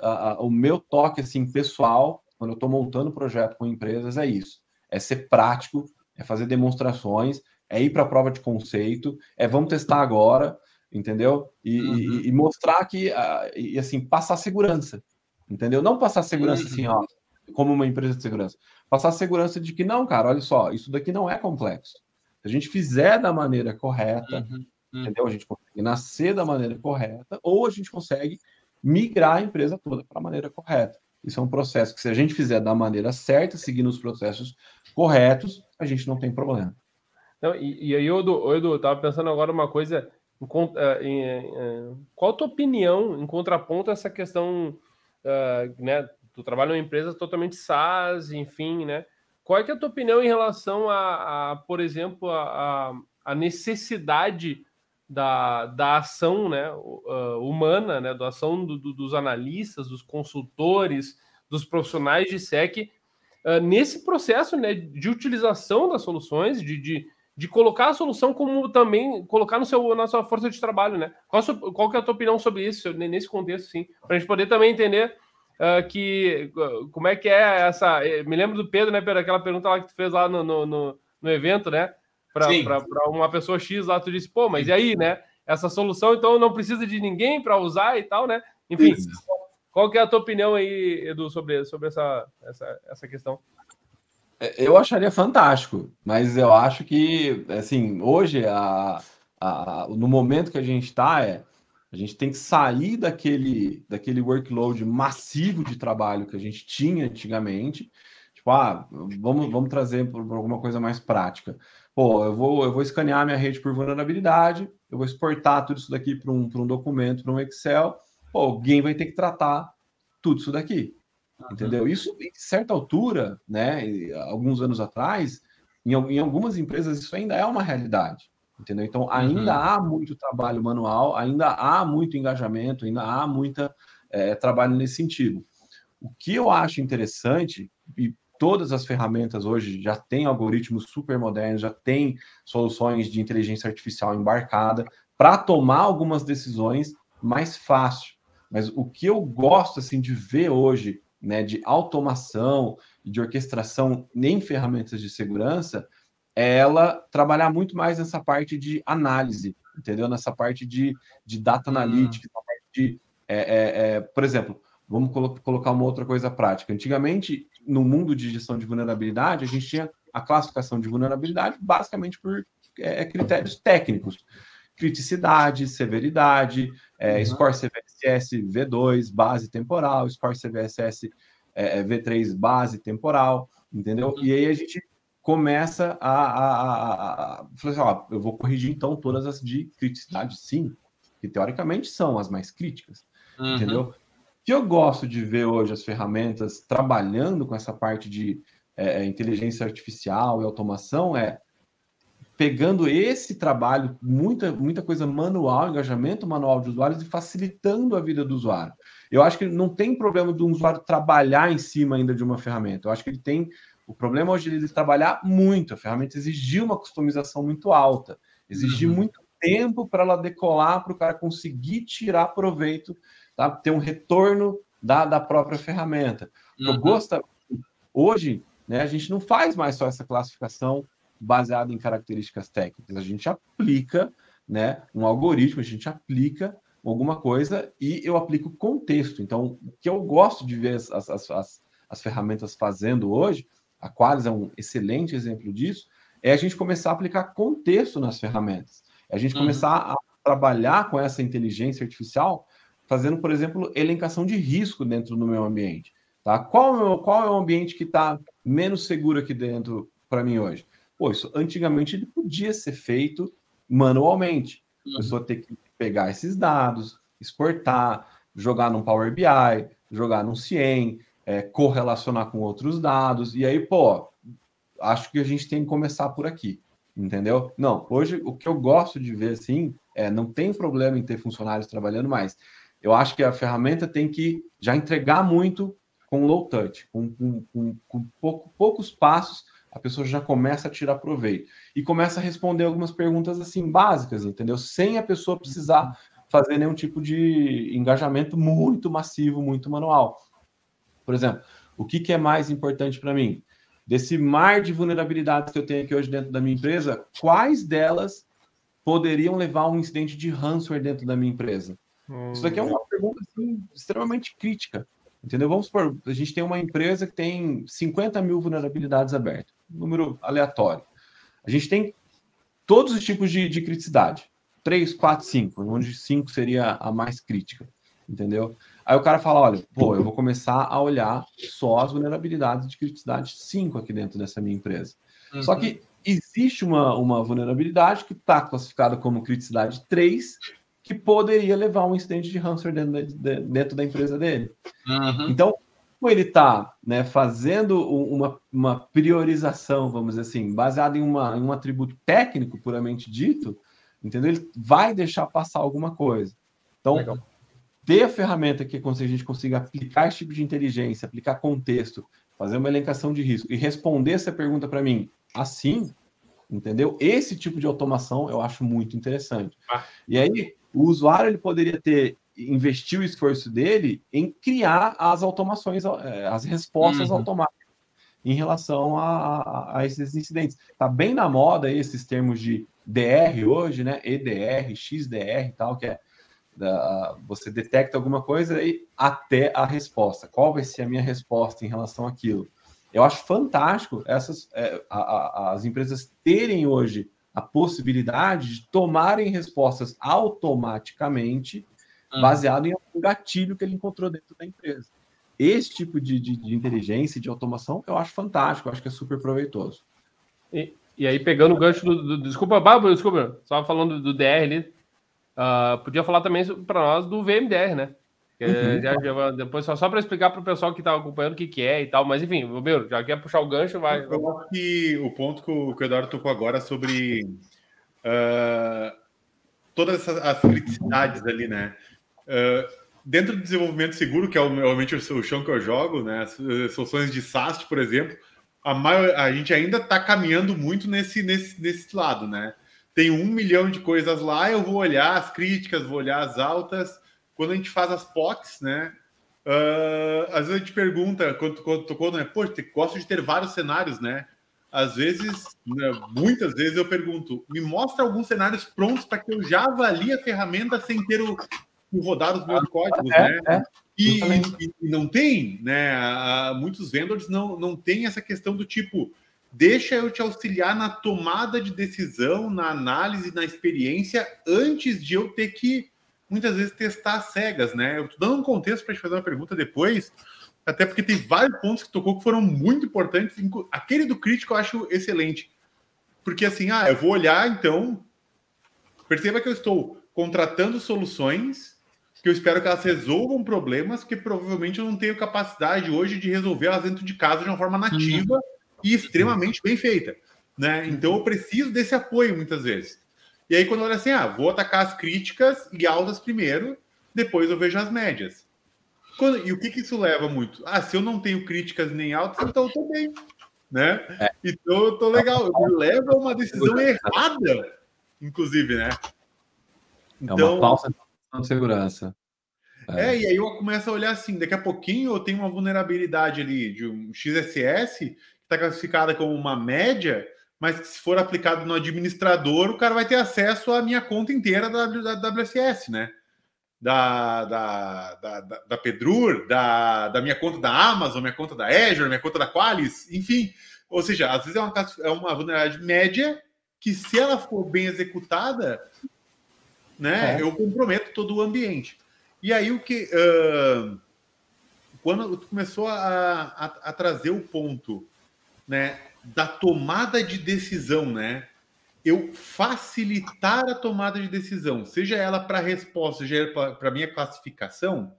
A, a, o meu toque assim pessoal, quando eu estou montando projeto com empresas, é isso: é ser prático, é fazer demonstrações, é ir para a prova de conceito, é vamos testar agora, entendeu? E, uhum. e, e mostrar que, e assim, passar segurança, entendeu? Não passar segurança uhum. assim, ó, como uma empresa de segurança. Passar segurança de que não, cara, olha só, isso daqui não é complexo. Se a gente fizer da maneira correta, uhum. uhum. entendeu? A gente consegue nascer da maneira correta, ou a gente consegue migrar a empresa toda para a maneira correta. Isso é um processo que, se a gente fizer da maneira certa, seguindo os processos corretos, a gente não tem problema. Não, e, e aí, Edu, Edu, eu estava pensando agora uma coisa. Em, eh, em, em, eh, qual a tua opinião em contraponto a essa questão, uh, né? Tu trabalha numa empresa totalmente SaaS, enfim, né? Qual é, é a tua opinião em relação a, a por exemplo, a, a necessidade da, da ação né, uh, humana, né, da ação do, do, dos analistas, dos consultores, dos profissionais de SEC, uh, nesse processo né, de utilização das soluções, de, de, de, colocar a solução como também colocar no seu, na sua força de trabalho. Né? Qual, a qual é a tua opinião sobre isso, nesse contexto, sim? Para a gente poder também entender uh, que como é que é essa. Eh, me lembro do Pedro, né, Pedro? Aquela pergunta lá que tu fez lá no, no, no, no evento, né? Para uma pessoa X lá, tu disse, pô, mas e aí, né? Essa solução, então, não precisa de ninguém para usar e tal, né? Enfim, qual que é a tua opinião aí, Edu, sobre, sobre essa, essa, essa questão? É, eu acharia fantástico, mas eu acho que, assim, hoje, a, a, no momento que a gente está, é, a gente tem que sair daquele, daquele workload massivo de trabalho que a gente tinha antigamente. Tipo, ah, vamos, vamos trazer para alguma coisa mais prática. Pô, eu vou, eu vou escanear minha rede por vulnerabilidade, eu vou exportar tudo isso daqui para um, um documento, para um Excel. Pô, alguém vai ter que tratar tudo isso daqui. Uhum. Entendeu? Isso, em certa altura, né, alguns anos atrás, em, em, algumas empresas isso ainda é uma realidade. Entendeu? Então, ainda uhum. há muito trabalho manual, ainda há muito engajamento, ainda há muita é, trabalho nesse sentido. O que eu acho interessante, e todas as ferramentas hoje já têm algoritmos super modernos, já tem soluções de inteligência artificial embarcada para tomar algumas decisões mais fácil. Mas o que eu gosto assim de ver hoje, né, de automação e de orquestração em ferramentas de segurança, é ela trabalhar muito mais nessa parte de análise, entendeu? Nessa parte de, de data hum. analytics, hum. parte de, é, é, é, por exemplo, vamos colo colocar uma outra coisa prática. Antigamente, no mundo de gestão de vulnerabilidade, a gente tinha a classificação de vulnerabilidade basicamente por é, critérios técnicos. Criticidade, severidade, é, uhum. score CVSS V2, base temporal, score CVSS é, é V3, base temporal, entendeu? Uhum. E aí a gente começa a, a, a, a falar assim, ó, eu vou corrigir então todas as de criticidade, sim, que teoricamente são as mais críticas, uhum. entendeu? Que eu gosto de ver hoje as ferramentas trabalhando com essa parte de é, é, inteligência artificial e automação é pegando esse trabalho, muita, muita coisa manual, engajamento manual de usuários e facilitando a vida do usuário. Eu acho que não tem problema do usuário trabalhar em cima ainda de uma ferramenta. Eu acho que ele tem. O problema hoje é ele trabalhar muito. A ferramenta exigir uma customização muito alta, exigir uhum. muito tempo para ela decolar, para o cara conseguir tirar proveito tá? ter um retorno da, da própria ferramenta. Uhum. Eu gosto, hoje, né, a gente não faz mais só essa classificação baseada em características técnicas, a gente aplica né, um algoritmo, a gente aplica alguma coisa e eu aplico contexto. Então, o que eu gosto de ver as, as, as, as ferramentas fazendo hoje, a Qualis é um excelente exemplo disso, é a gente começar a aplicar contexto nas ferramentas. É a gente uhum. começar a trabalhar com essa inteligência artificial fazendo, por exemplo, elencação de risco dentro do meu ambiente. Tá? Qual, é o, qual é o ambiente que está menos seguro aqui dentro para mim hoje? Pô, isso antigamente ele podia ser feito manualmente. A pessoa ter que pegar esses dados, exportar, jogar num Power BI, jogar num Cien, é, correlacionar com outros dados, e aí, pô, acho que a gente tem que começar por aqui, entendeu? Não, hoje o que eu gosto de ver, assim, é, não tem problema em ter funcionários trabalhando mais. Eu acho que a ferramenta tem que já entregar muito com low touch, com, com, com, com pouco, poucos passos, a pessoa já começa a tirar proveito e começa a responder algumas perguntas assim básicas, entendeu? Sem a pessoa precisar fazer nenhum tipo de engajamento muito massivo, muito manual. Por exemplo, o que, que é mais importante para mim? Desse mar de vulnerabilidades que eu tenho aqui hoje dentro da minha empresa, quais delas poderiam levar a um incidente de ransomware dentro da minha empresa? Hum. Isso aqui é uma pergunta assim, extremamente crítica. Entendeu? Vamos supor, a gente tem uma empresa que tem 50 mil vulnerabilidades abertas, número aleatório. A gente tem todos os tipos de, de criticidade. 3, 4, 5, onde 5 seria a mais crítica. Entendeu? Aí o cara fala: olha, pô, eu vou começar a olhar só as vulnerabilidades de criticidade 5 aqui dentro dessa minha empresa. Uhum. Só que existe uma, uma vulnerabilidade que está classificada como criticidade 3, que poderia levar a um incidente de ransomware dentro da, dentro da empresa dele. Uhum. Então, como ele está né, fazendo uma, uma priorização, vamos dizer assim, baseada em, uma, em um atributo técnico puramente dito, entendeu? Ele vai deixar passar alguma coisa. Então, Legal. ter a ferramenta que a gente consiga aplicar esse tipo de inteligência, aplicar contexto, fazer uma elencação de risco e responder essa pergunta para mim assim, entendeu? Esse tipo de automação eu acho muito interessante. Ah. E aí, o usuário ele poderia ter investir o esforço dele em criar as automações, é, as respostas uhum. automáticas em relação a, a, a, esses incidentes. Está bem na moda esses termos de DR hoje, né? EDR, XDR e tal, que é da, você detecta alguma coisa e até a resposta. Qual vai ser a minha resposta em relação àquilo? Eu acho fantástico essas é, a, as empresas terem hoje a possibilidade de tomarem respostas automaticamente uhum. baseado em um gatilho que ele encontrou dentro da empresa. Esse tipo de, de, de inteligência, de automação, eu acho fantástico, eu acho que é super proveitoso. E, e aí, pegando o gancho do. do desculpa, Bárbara, desculpa, só falando do, do DR ali. Uh, podia falar também para nós do VMDR, né? Uhum. Já, já, depois, só, só para explicar para o pessoal que está acompanhando o que, que é e tal, mas enfim, meu, já quer puxar o gancho, vai. Eu acho que o ponto que o, que o Eduardo tocou agora sobre uh, todas essas as criticidades ali, né? Uh, dentro do desenvolvimento seguro, que é realmente o chão que eu jogo, né? As soluções de SAST, por exemplo, a, maior, a gente ainda está caminhando muito nesse, nesse, nesse lado, né? Tem um milhão de coisas lá, eu vou olhar as críticas, vou olhar as altas quando a gente faz as POCs, né? Uh, às vezes a gente pergunta, quando, quando tocou, né? Pô, gosto de ter vários cenários, né? Às vezes, né, muitas vezes eu pergunto, me mostra alguns cenários prontos para que eu já avalie a ferramenta sem ter o, o rodar os meus códigos, é, né? É, e, e, e, não tem, né? muitos vendors não, não tem essa questão do tipo, deixa eu te auxiliar na tomada de decisão, na análise, na experiência, antes de eu ter que muitas vezes testar cegas, né? Eu tô dando um contexto para te fazer uma pergunta depois, até porque tem vários pontos que tocou que foram muito importantes. Aquele do crítico eu acho excelente. Porque assim, ah, eu vou olhar então. Perceba que eu estou contratando soluções que eu espero que elas resolvam problemas que provavelmente eu não tenho capacidade hoje de resolver elas dentro de casa de uma forma nativa uhum. e extremamente bem feita. Né? Então eu preciso desse apoio muitas vezes. E aí, quando eu olho assim, ah, vou atacar as críticas e altas primeiro, depois eu vejo as médias. Quando, e o que, que isso leva muito? Ah, se eu não tenho críticas nem altas, então eu tô bem. Né? É. Então eu tô legal. Me leva a uma decisão errada, inclusive, né? Então, é uma então falsa de segurança. É. é. e aí eu começo a olhar assim, daqui a pouquinho eu tenho uma vulnerabilidade ali de um XSS que está classificada como uma média, mas que se for aplicado no administrador, o cara vai ter acesso à minha conta inteira da, da, WSS, né? Da, da, da, da Pedrur, da, da minha conta da Amazon, minha conta da Azure, minha conta da Qualys, enfim. Ou seja, às vezes é uma, é uma vulnerabilidade média que, se ela for bem executada, né, é. eu comprometo todo o ambiente. E aí o que. Uh, quando tu começou a, a, a trazer o ponto, né? Da tomada de decisão, né? eu facilitar a tomada de decisão, seja ela para a resposta, seja para a minha classificação,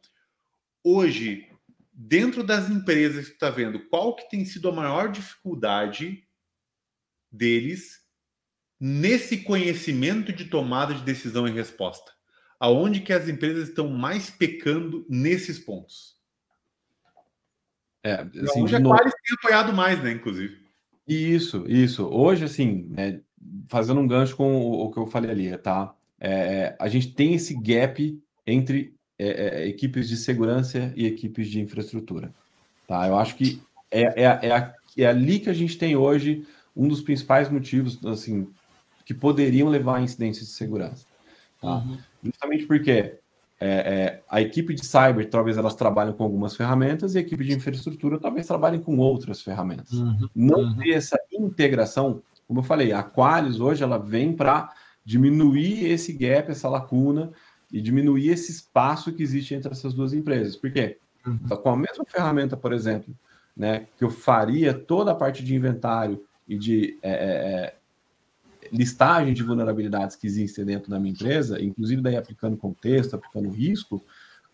hoje, dentro das empresas que está vendo, qual que tem sido a maior dificuldade deles nesse conhecimento de tomada de decisão e resposta? Aonde que as empresas estão mais pecando nesses pontos? É, assim, Hoje a novo... Qualis tem apoiado mais, né, inclusive. Isso, isso. Hoje, assim, é, fazendo um gancho com o, o, que eu falei ali, tá? É, é a gente tem esse gap entre é, é, equipes de segurança e equipes de infraestrutura, tá? Eu acho que é, é, é, ali que a gente tem hoje um dos principais motivos, assim, que poderiam levar a incidências de segurança. Tá? Uhum. Justamente porque é, é, a equipe de cyber, talvez elas trabalhem com algumas ferramentas e a equipe de infraestrutura talvez trabalhem com outras ferramentas. Uhum. Não uhum. ter essa integração, como eu falei, a Qualis hoje ela vem para diminuir esse gap, essa lacuna e diminuir esse espaço que existe entre essas duas empresas. Por quê? Uhum. Com a mesma ferramenta, por exemplo, né, que eu faria toda a parte de inventário e de é, é, é listagem de vulnerabilidades que existem dentro da minha empresa, inclusive daí aplicando contexto, aplicando risco,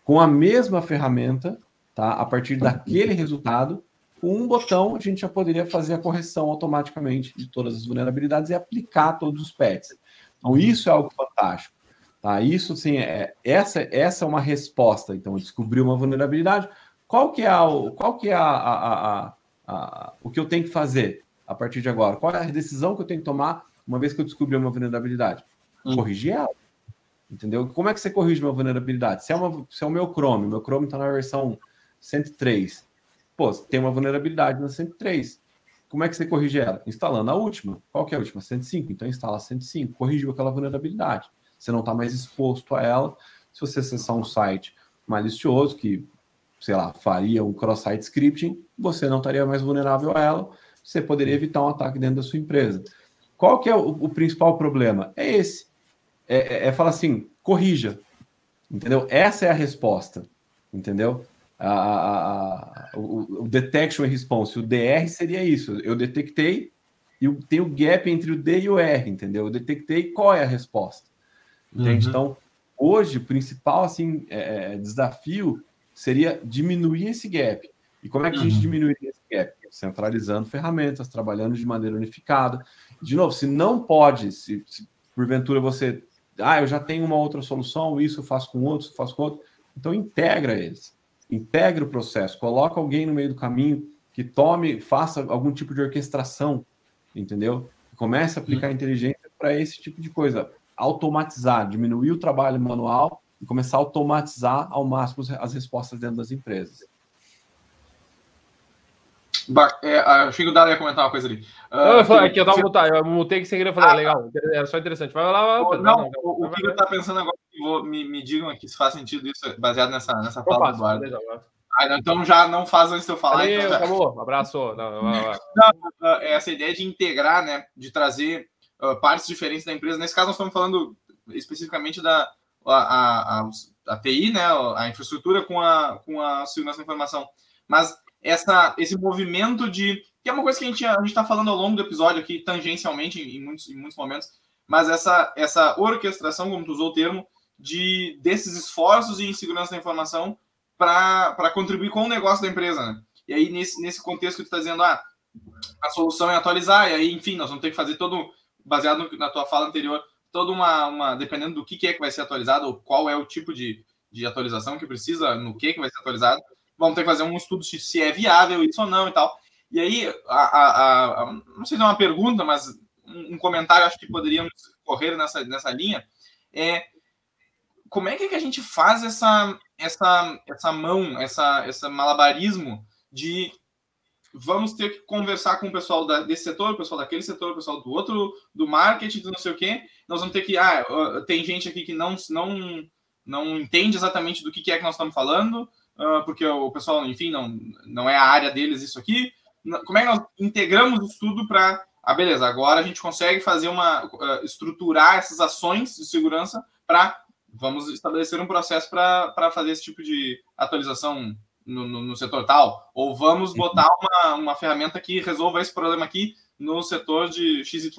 com a mesma ferramenta, tá? A partir daquele resultado, com um botão a gente já poderia fazer a correção automaticamente de todas as vulnerabilidades e aplicar todos os patches. Então isso é algo fantástico, tá? Isso sim é essa essa é uma resposta. Então descobrir uma vulnerabilidade, qual que é a, qual que é a, a, a, a o que eu tenho que fazer a partir de agora? Qual é a decisão que eu tenho que tomar uma vez que eu descobri uma vulnerabilidade? Hum. Corrigir ela. Entendeu? Como é que você corrige uma vulnerabilidade? Se é, uma, se é o meu Chrome, meu Chrome está na versão 103. Pô, tem uma vulnerabilidade na 103. Como é que você corrige ela? Instalando a última. Qual que é a última? 105. Então instala a 105. Corrigiu aquela vulnerabilidade. Você não está mais exposto a ela. Se você acessar um site malicioso que, sei lá, faria um cross-site scripting, você não estaria mais vulnerável a ela. Você poderia evitar um ataque dentro da sua empresa. Qual que é o, o principal problema? É esse. É, é, é falar assim, corrija. Entendeu? Essa é a resposta. Entendeu? A, a, a, o, o, detection and response, o DR seria isso. Eu detectei e tem o gap entre o D e o R, entendeu? Eu detectei qual é a resposta. Entende? Uhum. Então, hoje, o principal assim, é, é, desafio seria diminuir esse gap. E como é que a gente uhum. diminuiria esse gap? Centralizando ferramentas, trabalhando de maneira unificada de novo, se não pode, se, se porventura você, ah, eu já tenho uma outra solução, isso eu faço com outro, isso eu faço com outro, então integra eles, integra o processo, coloca alguém no meio do caminho que tome, faça algum tipo de orquestração, entendeu? Comece a aplicar inteligência para esse tipo de coisa, automatizar, diminuir o trabalho manual e começar a automatizar ao máximo as respostas dentro das empresas. É, achei que o Dado ia comentar uma coisa ali. Uh, eu falei, aqui eu tava mutado, eu mutei que sem querer, falei, ah, legal, era só interessante. Vai lá, vai, Não, o, o que eu tava pensando agora, vou, me, me digam aqui se faz sentido isso, baseado nessa, nessa fala do Eduardo. Ah, então já não faz antes de eu falar. Valeu, então acabou, abraço. Não, não, não, é essa ideia de integrar, né, de trazer uh, partes diferentes da empresa. Nesse caso, nós estamos falando especificamente da a, a, a, a TI, né, a infraestrutura com a, com a segurança da informação. Mas essa, esse movimento de. que é uma coisa que a gente a está falando ao longo do episódio aqui, tangencialmente, em muitos, em muitos momentos, mas essa, essa orquestração, como tu usou o termo, de desses esforços em segurança da informação para contribuir com o negócio da empresa. Né? E aí, nesse, nesse contexto que tu está dizendo, ah, a solução é atualizar, e aí, enfim, nós vamos ter que fazer todo, baseado na tua fala anterior, toda uma, uma. dependendo do que, que é que vai ser atualizado, ou qual é o tipo de, de atualização que precisa, no que, que vai ser atualizado vamos ter que fazer um estudo se, é viável isso ou não e tal. E aí, a, a, a, não sei se é uma pergunta, mas um, um, comentário acho que poderíamos correr nessa, nessa linha é como é que a gente faz essa, essa, essa mão, essa, esse malabarismo de vamos ter que conversar com o pessoal da, desse setor, o pessoal daquele setor, o pessoal do outro, do marketing, do não sei o quê. Nós vamos ter que. Ah, tem gente aqui que não, não, não entende exatamente do que é que nós estamos falando. Ah, porque o pessoal, enfim, não, não é a área deles isso aqui. Como é que nós integramos o estudo para. Ah, beleza, agora a gente consegue fazer uma. Uh, estruturar essas ações de segurança para. Vamos estabelecer um processo para fazer esse tipo de atualização no, no, no, setor tal. Ou vamos uhum. botar uma, uma ferramenta que resolva esse problema aqui no setor de XYZ,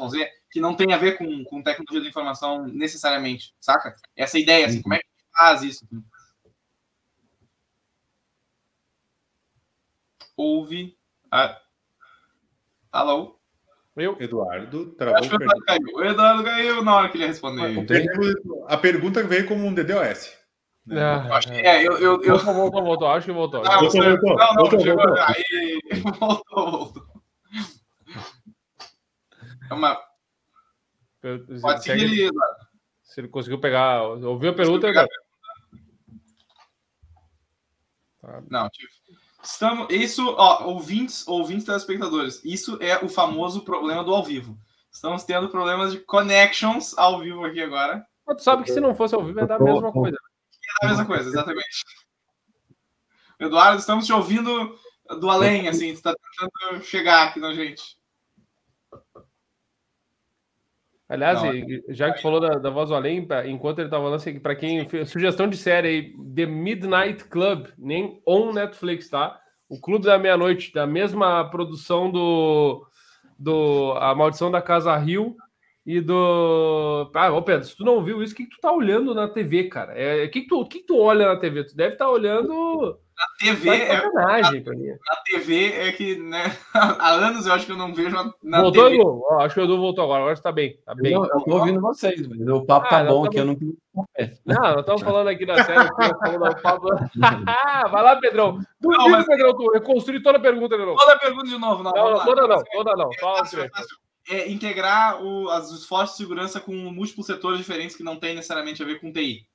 que não tem a ver com, com tecnologia da informação necessariamente, saca? Essa ideia, assim, como é que faz isso? Ouve a... Alô? Eu? Eduardo travou. Acho que o Eduardo caiu. O Eduardo caiu na hora que ele ia responder. A pergunta veio como um DDoS. Né? Ah, acho que, é, eu, eu, eu... Voltou, voltou, voltou, acho que voltou. Não, voltou, voltou, não, não, voltou, chegou, voltou. Aí, voltou, voltou. É uma... Pode seguir ele, Eduardo. Se ele conseguiu pegar, ouviu a pergunta, Eduardo? Não, tipo, estamos, isso, ó, ouvintes, ouvintes telespectadores, isso é o famoso problema do ao vivo. Estamos tendo problemas de connections ao vivo aqui agora. Mas tu sabe que se não fosse ao vivo ia dar a mesma coisa. Ia dar a mesma coisa, exatamente. Eduardo, estamos te ouvindo do além, assim, tu está tentando chegar aqui na gente. Aliás, não, já que falou da, da voz do além, enquanto ele estava falando, assim, para quem sugestão de série aí, The Midnight Club, nem on Netflix, tá? O Clube da Meia-Noite, da mesma produção do, do A Maldição da Casa Rio e do. Ah, ô Pedro, se tu não viu isso, o que, que tu tá olhando na TV, cara? É, o que, que, tu, que, que tu olha na TV? Tu deve estar tá olhando na TV é, na, na, TV é que, né? Há anos eu acho que eu não vejo na voltou, TV. Edu? Acho que o Edu voltou agora, agora está bem. Tá bem. Eu, eu tô ouvindo vocês, o papo tá ah, tá bom aqui, eu não Não, nós estamos falando aqui da série. Vai lá, Pedrão. Tu não, mas... Pedrão, tu reconstrui toda a pergunta de novo. Toda a pergunta de novo, não. não toda não, toda não. É, é integrar o, as esforços de segurança com múltiplos setores diferentes que não tem necessariamente a ver com TI.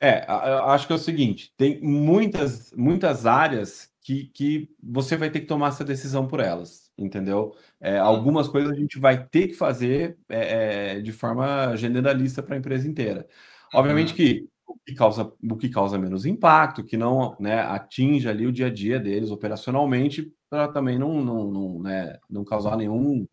É, acho que é o seguinte: tem muitas, muitas áreas que, que você vai ter que tomar essa decisão por elas, entendeu? É, algumas coisas a gente vai ter que fazer é, é de forma generalista para a empresa inteira. Obviamente uhum. que o que causa, o que causa menos impacto, que não né, atinge ali o dia a dia deles operacionalmente, para também não, não, não, né, não causar nenhum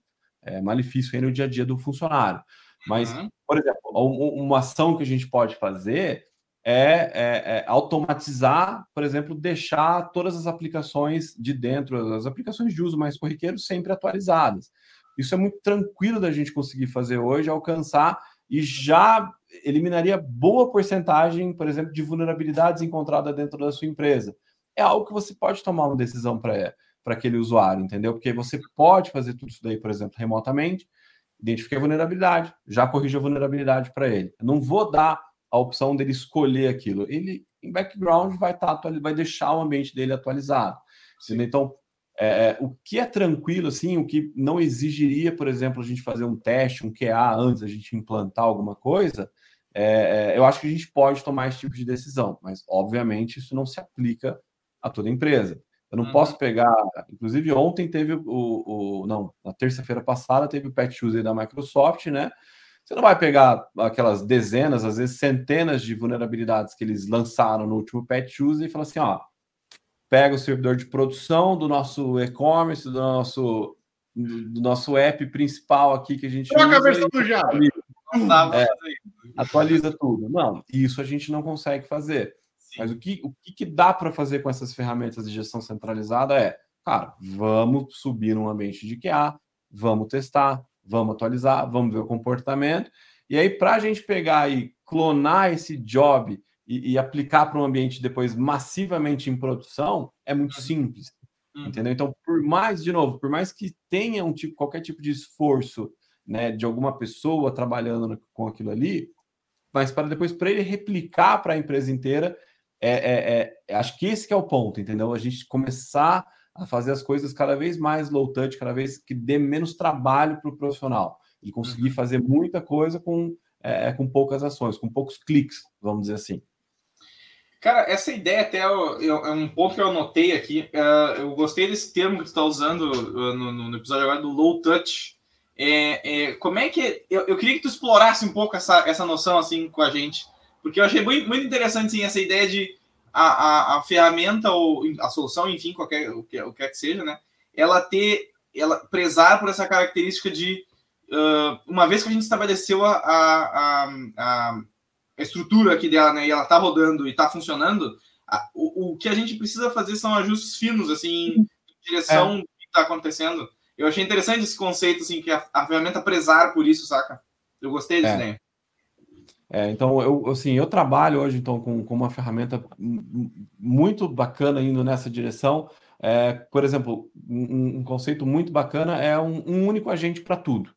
é, malefício no dia a dia do funcionário. Mas, uhum. por exemplo, uma ação que a gente pode fazer é, é, é, automatizar, por exemplo, deixar todas as aplicações de dentro, as aplicações de uso mais corriqueiro, sempre atualizadas. Isso é muito tranquilo da gente conseguir fazer hoje, alcançar e já eliminaria boa porcentagem, por exemplo, de vulnerabilidades encontradas dentro da sua empresa. É algo que você pode tomar uma decisão para aquele usuário, entendeu? Porque você pode fazer tudo isso daí, por exemplo, remotamente, identifique a vulnerabilidade, já corrija a vulnerabilidade para ele. Eu não vou dar a opção dele escolher aquilo. Ele, em background, vai, estar tá, vai deixar o ambiente dele atualizado. Então, é, é, o que é tranquilo, assim, o que não exigiria, por exemplo, a gente fazer um teste, um QA antes a gente implantar alguma coisa, é, é, eu acho que a gente pode tomar esse tipo de decisão, mas, obviamente, isso não se aplica a toda empresa. Eu não uhum. posso pegar. Inclusive, ontem teve o. o não, na terça-feira passada teve o patch user da Microsoft, né? Você não vai pegar aquelas dezenas, às vezes centenas de vulnerabilidades que eles lançaram no último patch user e falar assim, ó, pega o servidor de produção do nosso e-commerce, do nosso do nosso app principal aqui que a gente Troca usa. a versão do Java. É, atualiza tudo. Não, isso a gente não consegue fazer. Mas o que, o que, que dá para fazer com essas ferramentas de gestão centralizada é, cara, vamos subir num ambiente de QA, vamos testar, vamos atualizar, vamos ver o comportamento. E aí, para a gente pegar e clonar esse job e, e aplicar para um ambiente depois massivamente em produção, é muito uhum. simples. Uhum. Entendeu? Então, por mais, de novo, por mais que tenha um tipo, qualquer tipo de esforço né, de alguma pessoa trabalhando com aquilo ali, mas para depois, para ele replicar para a empresa inteira, é, é, é, acho que esse que é o ponto, entendeu? A gente começar a fazer as coisas cada vez mais low touch, cada vez que dê menos trabalho para o profissional e conseguir uhum. fazer muita coisa com, é, é, com poucas ações, com poucos cliques, vamos dizer assim. Cara, essa ideia até é um ponto que eu anotei aqui. Uh, eu gostei desse termo que tu está usando uh, no, no, episódio agora do low touch. É, é, como é que eu, eu, queria que tu explorasse um pouco essa, essa noção assim com a gente, porque eu achei muito, muito interessante sim, essa ideia de a, a, a, ferramenta ou a solução, enfim, qualquer o que, o que quer que seja, né? Ela ter, ela prezar por essa característica de uh, uma vez que a gente estabeleceu a, a, a, estrutura aqui dela, né? E ela tá rodando e tá funcionando, o, o que a gente precisa fazer são ajustes finos, assim, em direção é. do que está acontecendo. Eu achei interessante esse conceito, assim, que a, a ferramenta prezar por isso, saca? Eu gostei desse é. É, então, eu, assim, eu trabalho hoje então, com, com uma ferramenta muito bacana indo nessa direção. É, por exemplo, um, um, conceito muito bacana é um, um único agente para tudo.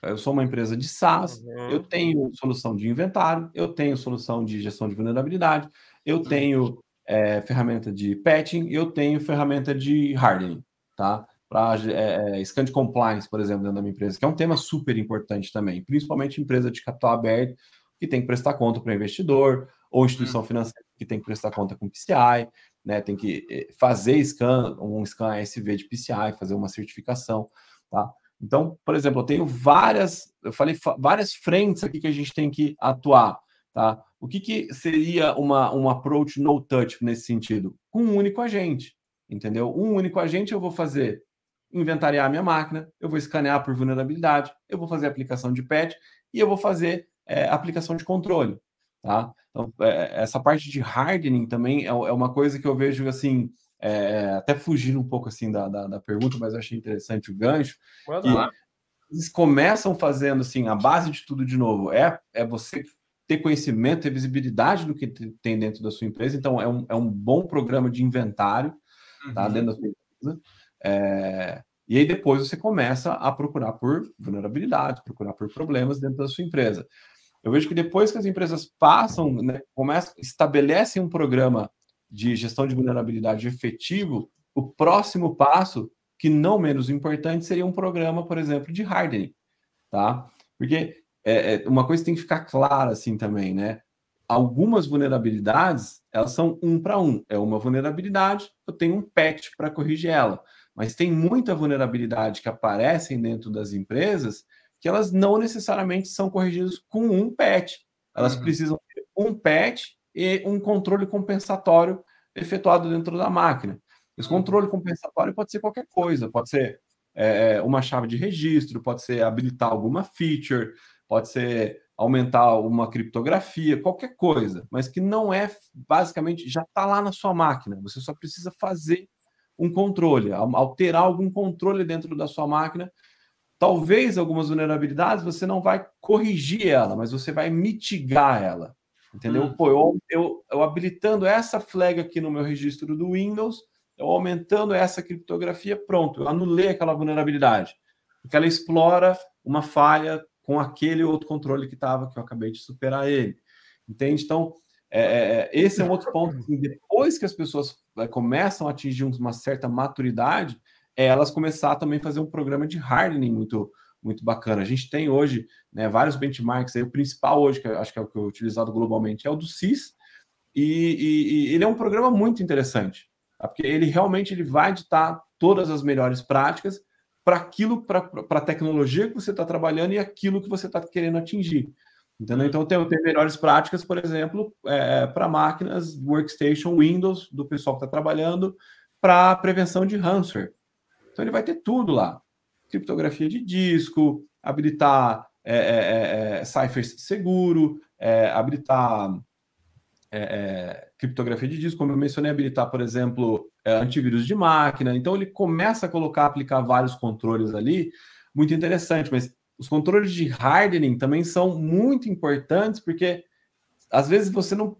Eu sou uma empresa de SaaS, uhum. eu tenho solução de inventário, eu tenho solução de gestão de vulnerabilidade, eu uhum. tenho é, ferramenta de patching, eu tenho ferramenta de hardening, tá? Para é, é, scan de compliance, por exemplo, dentro da minha empresa, que é um tema super importante também, principalmente empresa de capital aberto, que tem que prestar conta para o investidor, ou instituição uhum. financeira que tem que prestar conta com PCI, né? Tem que é, fazer scan, um scan ASV de PCI, fazer uma certificação, tá? Então, por exemplo, eu tenho várias, eu falei várias frentes aqui que a gente tem que atuar, tá? O que, que seria uma, um approach no touch nesse sentido? Com um único agente, entendeu? Um único agente eu vou fazer inventariar a minha máquina, eu vou escanear por vulnerabilidade, eu vou fazer aplicação de patch e eu vou fazer é, aplicação de controle, tá? Então, é, essa parte de hardening também é, é uma coisa que eu vejo assim, é, até fugindo um pouco assim da, da, da, pergunta, mas eu achei interessante o gancho. Eles começam fazendo assim, a base de tudo de novo é, é você ter conhecimento, ter visibilidade do que tem dentro da sua empresa. Então, é um, é um bom programa de inventário tá, uhum. dentro da sua empresa. É, e aí depois você começa a procurar por vulnerabilidade, procurar por problemas dentro da sua empresa. Eu vejo que depois que as empresas passam, né, começam, estabelecem um programa de gestão de vulnerabilidade efetivo, o próximo passo, que não menos importante, seria um programa, por exemplo, de hardening, tá? Porque é, é, uma coisa tem que ficar clara assim também, né? Algumas vulnerabilidades, elas são um para um. É uma vulnerabilidade, eu tenho um patch para corrigir ela. Mas tem muita vulnerabilidade que aparecem dentro das empresas que elas não necessariamente são corrigidas com um patch. Elas uhum. precisam ter um patch e um controle compensatório efetuado dentro da máquina. Esse uhum. controle compensatório pode ser qualquer coisa, pode ser é, é, uma chave de registro, pode ser habilitar alguma feature, pode ser aumentar uma criptografia, qualquer coisa, mas que não é basicamente já está lá na sua máquina. Você só precisa fazer um controle, alterar algum controle dentro da sua máquina. Talvez algumas vulnerabilidades você não vai corrigir ela, mas você vai mitigar ela. Entendeu? Hum. Pô, eu, eu, eu, habilitando essa flag aqui no meu registro do Windows, eu aumentando essa criptografia, pronto, eu anulei aquela vulnerabilidade. Porque ela explora uma falha com aquele outro controle que estava, que eu acabei de superar ele. Entende? Então, é, é, é esse é um outro ponto. Assim, depois que as pessoas é, começam a atingir uma certa maturidade, é elas começar também a fazer um programa de hardening muito, muito bacana. A gente tem hoje né, vários benchmarks, aí, o principal hoje, que acho que é o que é utilizado globalmente, é o do CIS, e, e, e ele é um programa muito interessante, tá? porque ele realmente ele vai ditar todas as melhores práticas para aquilo, para a tecnologia que você está trabalhando e aquilo que você está querendo atingir. Entendeu? Então, tem, tem melhores práticas, por exemplo, é, para máquinas workstation Windows do pessoal que está trabalhando para prevenção de ransomware. Então, ele vai ter tudo lá criptografia de disco, habilitar é, é, é, é cipher seguro, é, habilitar é, criptografia de disco, como eu mencionei, habilitar, por exemplo, antivírus de máquina. Então, ele começa a colocar, aplicar vários controles ali, muito interessante, mas os controles de hardening também são muito importantes, porque às vezes você não.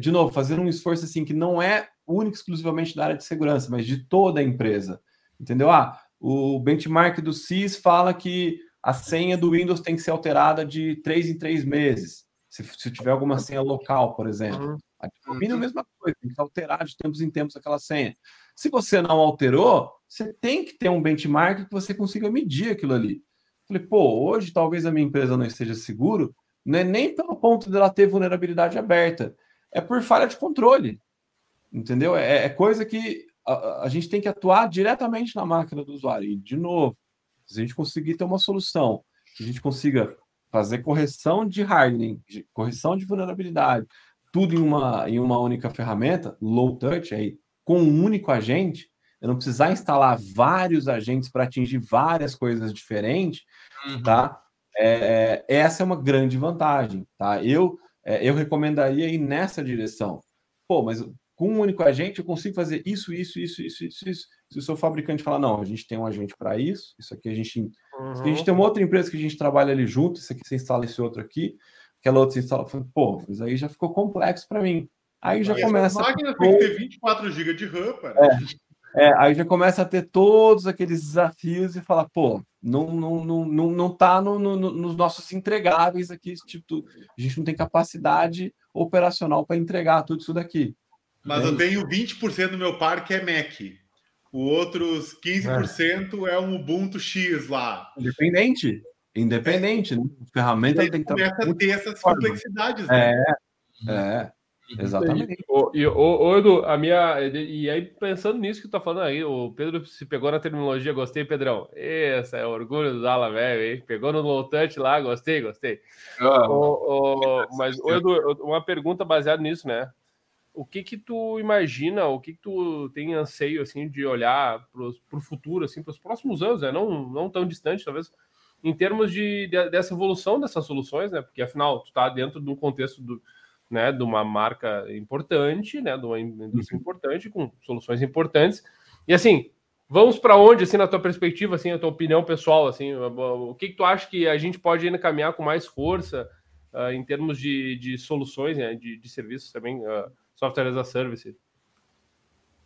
de novo, fazer um esforço assim que não é único exclusivamente da área de segurança, mas de toda a empresa. Entendeu? Ah, o benchmark do CIS fala que a senha do Windows tem que ser alterada de três em três meses. Se, se tiver alguma senha local, por exemplo. Uhum. A é a mesma coisa, tem que alterar de tempos em tempos aquela senha. Se você não alterou, você tem que ter um benchmark que você consiga medir aquilo ali. Falei, pô, hoje talvez a minha empresa não esteja seguro, não é nem pelo ponto dela ter vulnerabilidade aberta, é por falha de controle. Entendeu? É, é coisa que a, a, gente tem que atuar diretamente na máquina do usuário. E, de novo, se a gente conseguir ter uma solução, que a gente consiga fazer correção de hardening, correção de vulnerabilidade, tudo em uma, em uma única ferramenta, low touch, aí, com um único agente, eu não precisar instalar vários agentes para atingir várias coisas diferentes, uhum. tá? É, é, essa é uma grande vantagem, tá? Eu, é, eu recomendaria ir nessa direção. Pô, mas com um único agente eu consigo fazer isso, isso, isso, isso, isso, isso. Se o seu fabricante falar, não, a gente tem um agente para isso, isso aqui a gente. Uhum. A gente tem uma outra empresa que a gente trabalha ali junto, isso aqui você instala esse outro aqui, aquela outra você instala. Pô, isso aí já ficou complexo para mim. Aí já Mas começa. A máquina tem que ter 24 GB de RAM. É, é, aí já começa a ter todos aqueles desafios e falar, pô, não, não, não, não, não tá no, no, nos nossos entregáveis aqui, tipo, a gente não tem capacidade operacional para entregar tudo isso daqui. Mas é eu tenho 20% do meu parque é Mac. O outros 15% é. é um Ubuntu X lá. Independente. Independente, né? ferramenta tem que começa a ter essas complexidades. Né? É, é. Exatamente. E, o, o, Edu, a minha. E aí, pensando nisso que tu tá falando aí, o Pedro se pegou na terminologia, gostei, Pedrão. Esse é orgulho do Dala velho, hein? Pegou no low touch lá, gostei, gostei. Oh, o, o, mas, o Edu, uma pergunta baseada nisso, né? O que que tu imagina, o que que tu tem anseio, assim, de olhar para o futuro, assim, para os próximos anos, né? Não, não tão distante, talvez, em termos de, de, dessa evolução dessas soluções, né? Porque, afinal, tu está dentro de um contexto do, né, de uma marca importante, né, de uma indústria uhum. importante, com soluções importantes. E, assim, vamos para onde, assim, na tua perspectiva, assim, a tua opinião pessoal, assim, o que que tu acha que a gente pode ainda caminhar com mais força uh, em termos de, de soluções, né, de, de serviços também, uh, software as a service.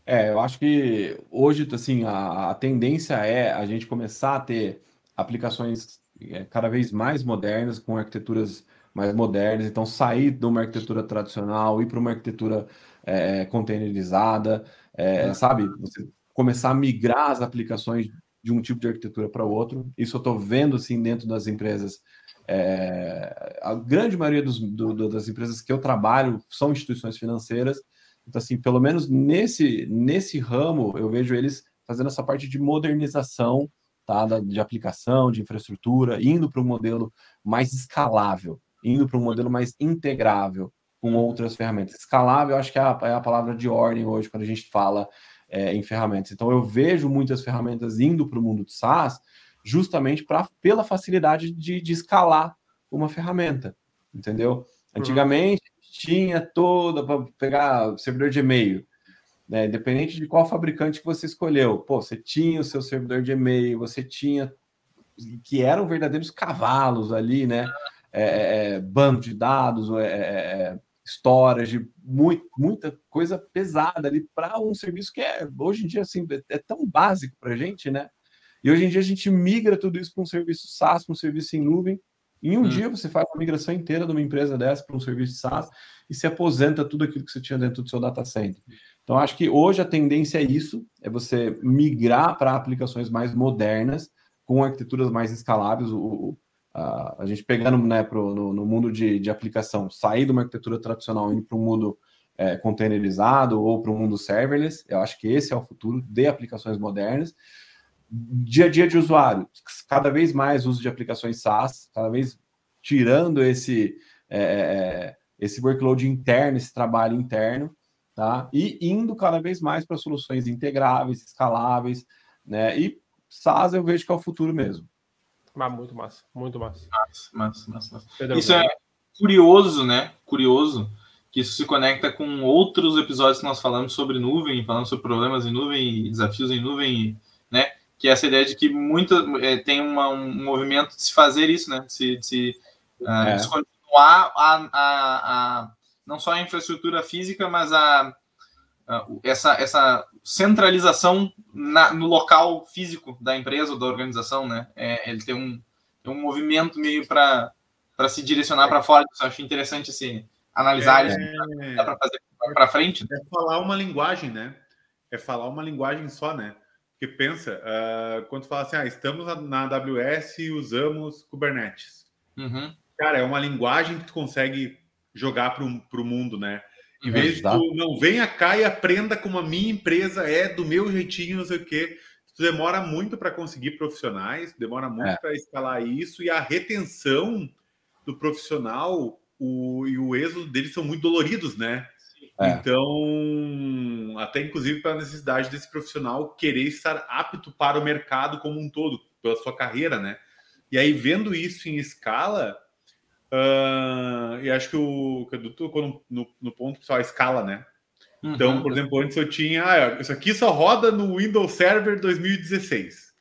É, eu acho que hoje, assim, a, a tendência é a gente começar a ter aplicações é, cada vez mais modernas, com arquiteturas mais modernas, então sair de uma arquitetura tradicional, ir para uma arquitetura é, containerizada, é, sabe? Você começar a migrar as aplicações de um tipo de arquitetura para outro. Isso eu estou vendo, assim, dentro das empresas é, a grande maioria dos, do, das empresas que eu trabalho são instituições financeiras. Então, assim, pelo menos nesse, nesse ramo, eu vejo eles fazendo essa parte de modernização tá, de aplicação, de infraestrutura, indo para um modelo mais escalável, indo para um modelo mais integrável com outras ferramentas. Escalável, acho que é a, é a palavra de ordem hoje, quando a gente fala é, em ferramentas. Então, eu vejo muitas ferramentas indo para o mundo de SaaS, justamente pra, pela facilidade de, de escalar uma ferramenta, entendeu? Antigamente uhum. tinha toda para pegar servidor de e-mail, né? Independente de qual fabricante que você escolheu, pô, você tinha o seu servidor de e-mail, você tinha que eram verdadeiros cavalos ali, né? É, é, é banco de dados, é, é, é storage, muito, muita coisa pesada ali para um serviço que é hoje em dia assim é tão básico para gente, né? E hoje em dia a gente migra tudo isso para um serviço SaaS, para um serviço em nuvem. Em um hum. dia você faz uma migração inteira de uma empresa dessa para um serviço SaaS e se aposenta tudo aquilo que você tinha dentro do seu data center. Então, acho que hoje a tendência é isso, é você migrar para aplicações mais modernas, com arquiteturas mais escaláveis. O, a, a gente pegando né, pro, no, no mundo de, de aplicação, sair de uma arquitetura tradicional e ir para um mundo é, containerizado ou para um mundo serverless, eu acho que esse é o futuro de aplicações modernas dia a dia de usuário, cada vez mais uso de aplicações SaaS, cada vez tirando esse, é, é, é, esse workload interno, esse trabalho interno, tá? E indo cada vez mais para soluções integráveis, escaláveis, né? E SaaS eu vejo que é o futuro mesmo. Ah, muito massa, muito massa. Massa, massa, massa. Pedro, isso é curioso, né? Curioso que isso se conecta com outros episódios que nós falamos sobre nuvem, falando sobre problemas em nuvem, desafios em nuvem, né? Que é essa ideia de que muito é, tem uma, um movimento de se fazer isso, né? De se, de se uh, é. continuar a, a, a, não só a infraestrutura física, mas a, a essa, essa centralização na, no local físico da empresa ou da organização, né? É, ele tem um, tem um movimento meio para se direcionar para fora. Eu acho interessante assim, analisar é, isso. Dá para fazer para frente. É falar uma linguagem, né? É falar uma linguagem só, né? Porque pensa, uh, quando fala assim, ah, estamos na AWS e usamos Kubernetes. Uhum. Cara, é uma linguagem que tu consegue jogar para o mundo, né? Em vez de tu não venha cá e aprenda como a minha empresa é, do meu jeitinho, não sei o quê. Tu demora muito para conseguir profissionais, demora muito é. para escalar isso, e a retenção do profissional o, e o êxodo deles são muito doloridos, né? É. Então, até inclusive pela necessidade desse profissional querer estar apto para o mercado como um todo, pela sua carreira, né? E aí, vendo isso em escala, uh, e acho que o, que o no, no, ponto pessoal, a escala, né? Então, por exemplo, antes eu tinha, ah, isso aqui só roda no Windows Server 2016.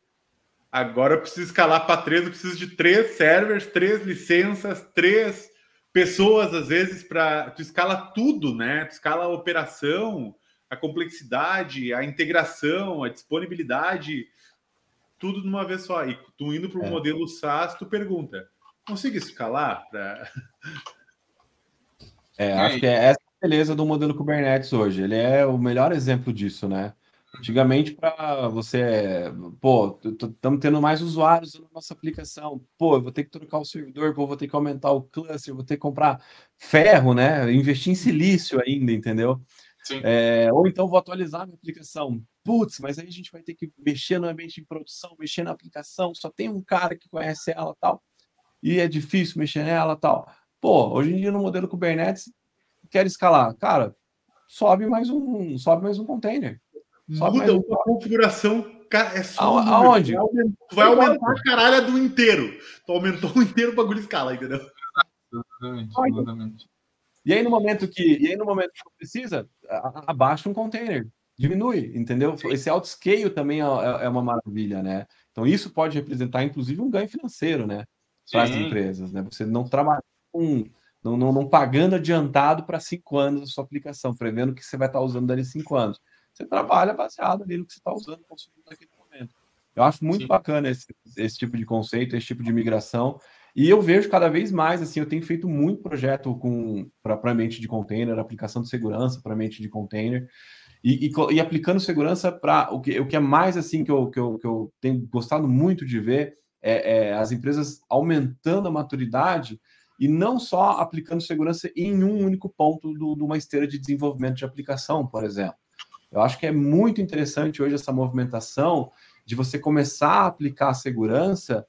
Agora eu preciso escalar para três, eu preciso de três servers, três licenças, três pessoas, às vezes, para. Tu escala tudo, né? Tu escala a operação, a complexidade, a integração, a disponibilidade, tudo de uma vez só. E tu indo para o é. modelo SaaS, tu pergunta: consigo escalar? Pra... É, acho que é essa a beleza do modelo Kubernetes hoje. Ele é o melhor exemplo disso, né? Antigamente, para você, pô, estamos tendo mais usuários na nossa aplicação, pô, eu vou ter que trocar o servidor, pô, vou ter que aumentar o cluster, vou ter que comprar ferro, né? Investir em silício ainda, entendeu? É, ou então vou atualizar minha aplicação. Putz, mas aí a gente vai ter que mexer no ambiente de produção, mexer na aplicação, só tem um cara que conhece ela tal, e é difícil mexer nela tal. Pô, hoje em dia no modelo Kubernetes, quer escalar, cara, sobe mais um, sobe mais um container Muda a configuração, cara, é só. Aonde? Vai aumentar a caralha do inteiro. Tu aumentou o inteiro, o bagulho escala, entendeu? Exatamente, exatamente. E aí, no momento que, e aí, no momento que precisa, abaixa um container, diminui, entendeu? Esse autoscale também é, é, é, uma maravilha, né? Então, isso pode representar, inclusive, um ganho financeiro, né? Para as empresas, né? Você não trabalha com. Não, não, não pagando adiantado para cinco anos a sua aplicação, prevendo que você vai estar usando dali cinco anos você trabalha baseado ali no que você está usando, consumindo naquele momento. Eu acho muito Sim. bacana esse, esse tipo de conceito, esse tipo de migração. E eu vejo cada vez mais, assim, eu tenho feito muito projeto com para mente de container, aplicação de segurança para mente de container, e, e, e aplicando segurança para o que, o que é mais assim que eu, que, eu, que eu tenho gostado muito de ver é, é as empresas aumentando a maturidade e não só aplicando segurança em um único ponto de uma esteira de desenvolvimento de aplicação, por exemplo. Eu acho que é muito interessante hoje essa movimentação de você começar a aplicar segurança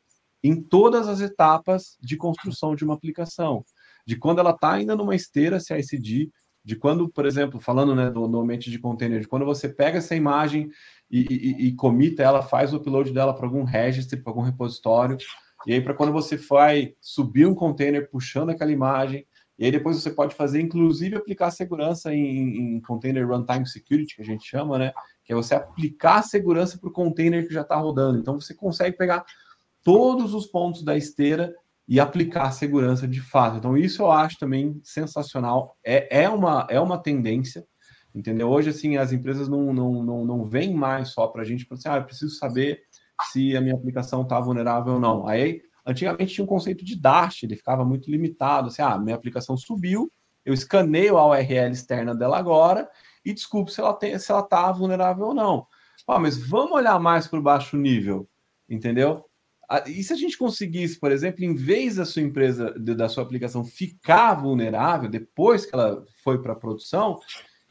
em todas as etapas de construção de uma aplicação. De quando ela está ainda numa esteira CICD, de quando, por exemplo, falando né, do, do ambiente de container, de quando você pega essa imagem e, e, e comita ela, faz o upload dela para algum registry, para algum repositório, e aí para quando você vai subir um container puxando aquela imagem, e aí depois você pode fazer, inclusive, aplicar segurança em, em container runtime security, que a gente chama, né? Que é você aplicar segurança para o container que já está rodando. Então você consegue pegar todos os pontos da esteira e aplicar segurança de fato. Então, isso eu acho também sensacional. É, é, uma, é uma tendência, entendeu? Hoje, assim, as empresas não, não, não, não vêm mais só para a gente, para assim, ah, eu preciso saber se a minha aplicação está vulnerável ou não. Aí Antigamente tinha um conceito de dash, ele ficava muito limitado. Assim, ah, minha aplicação subiu, eu escaneio a URL externa dela agora e desculpe se ela tem, se ela está vulnerável ou não. Ah, mas vamos olhar mais para o baixo nível, entendeu? E se a gente conseguisse, por exemplo, em vez da sua empresa, da sua aplicação ficar vulnerável depois que ela foi para a produção,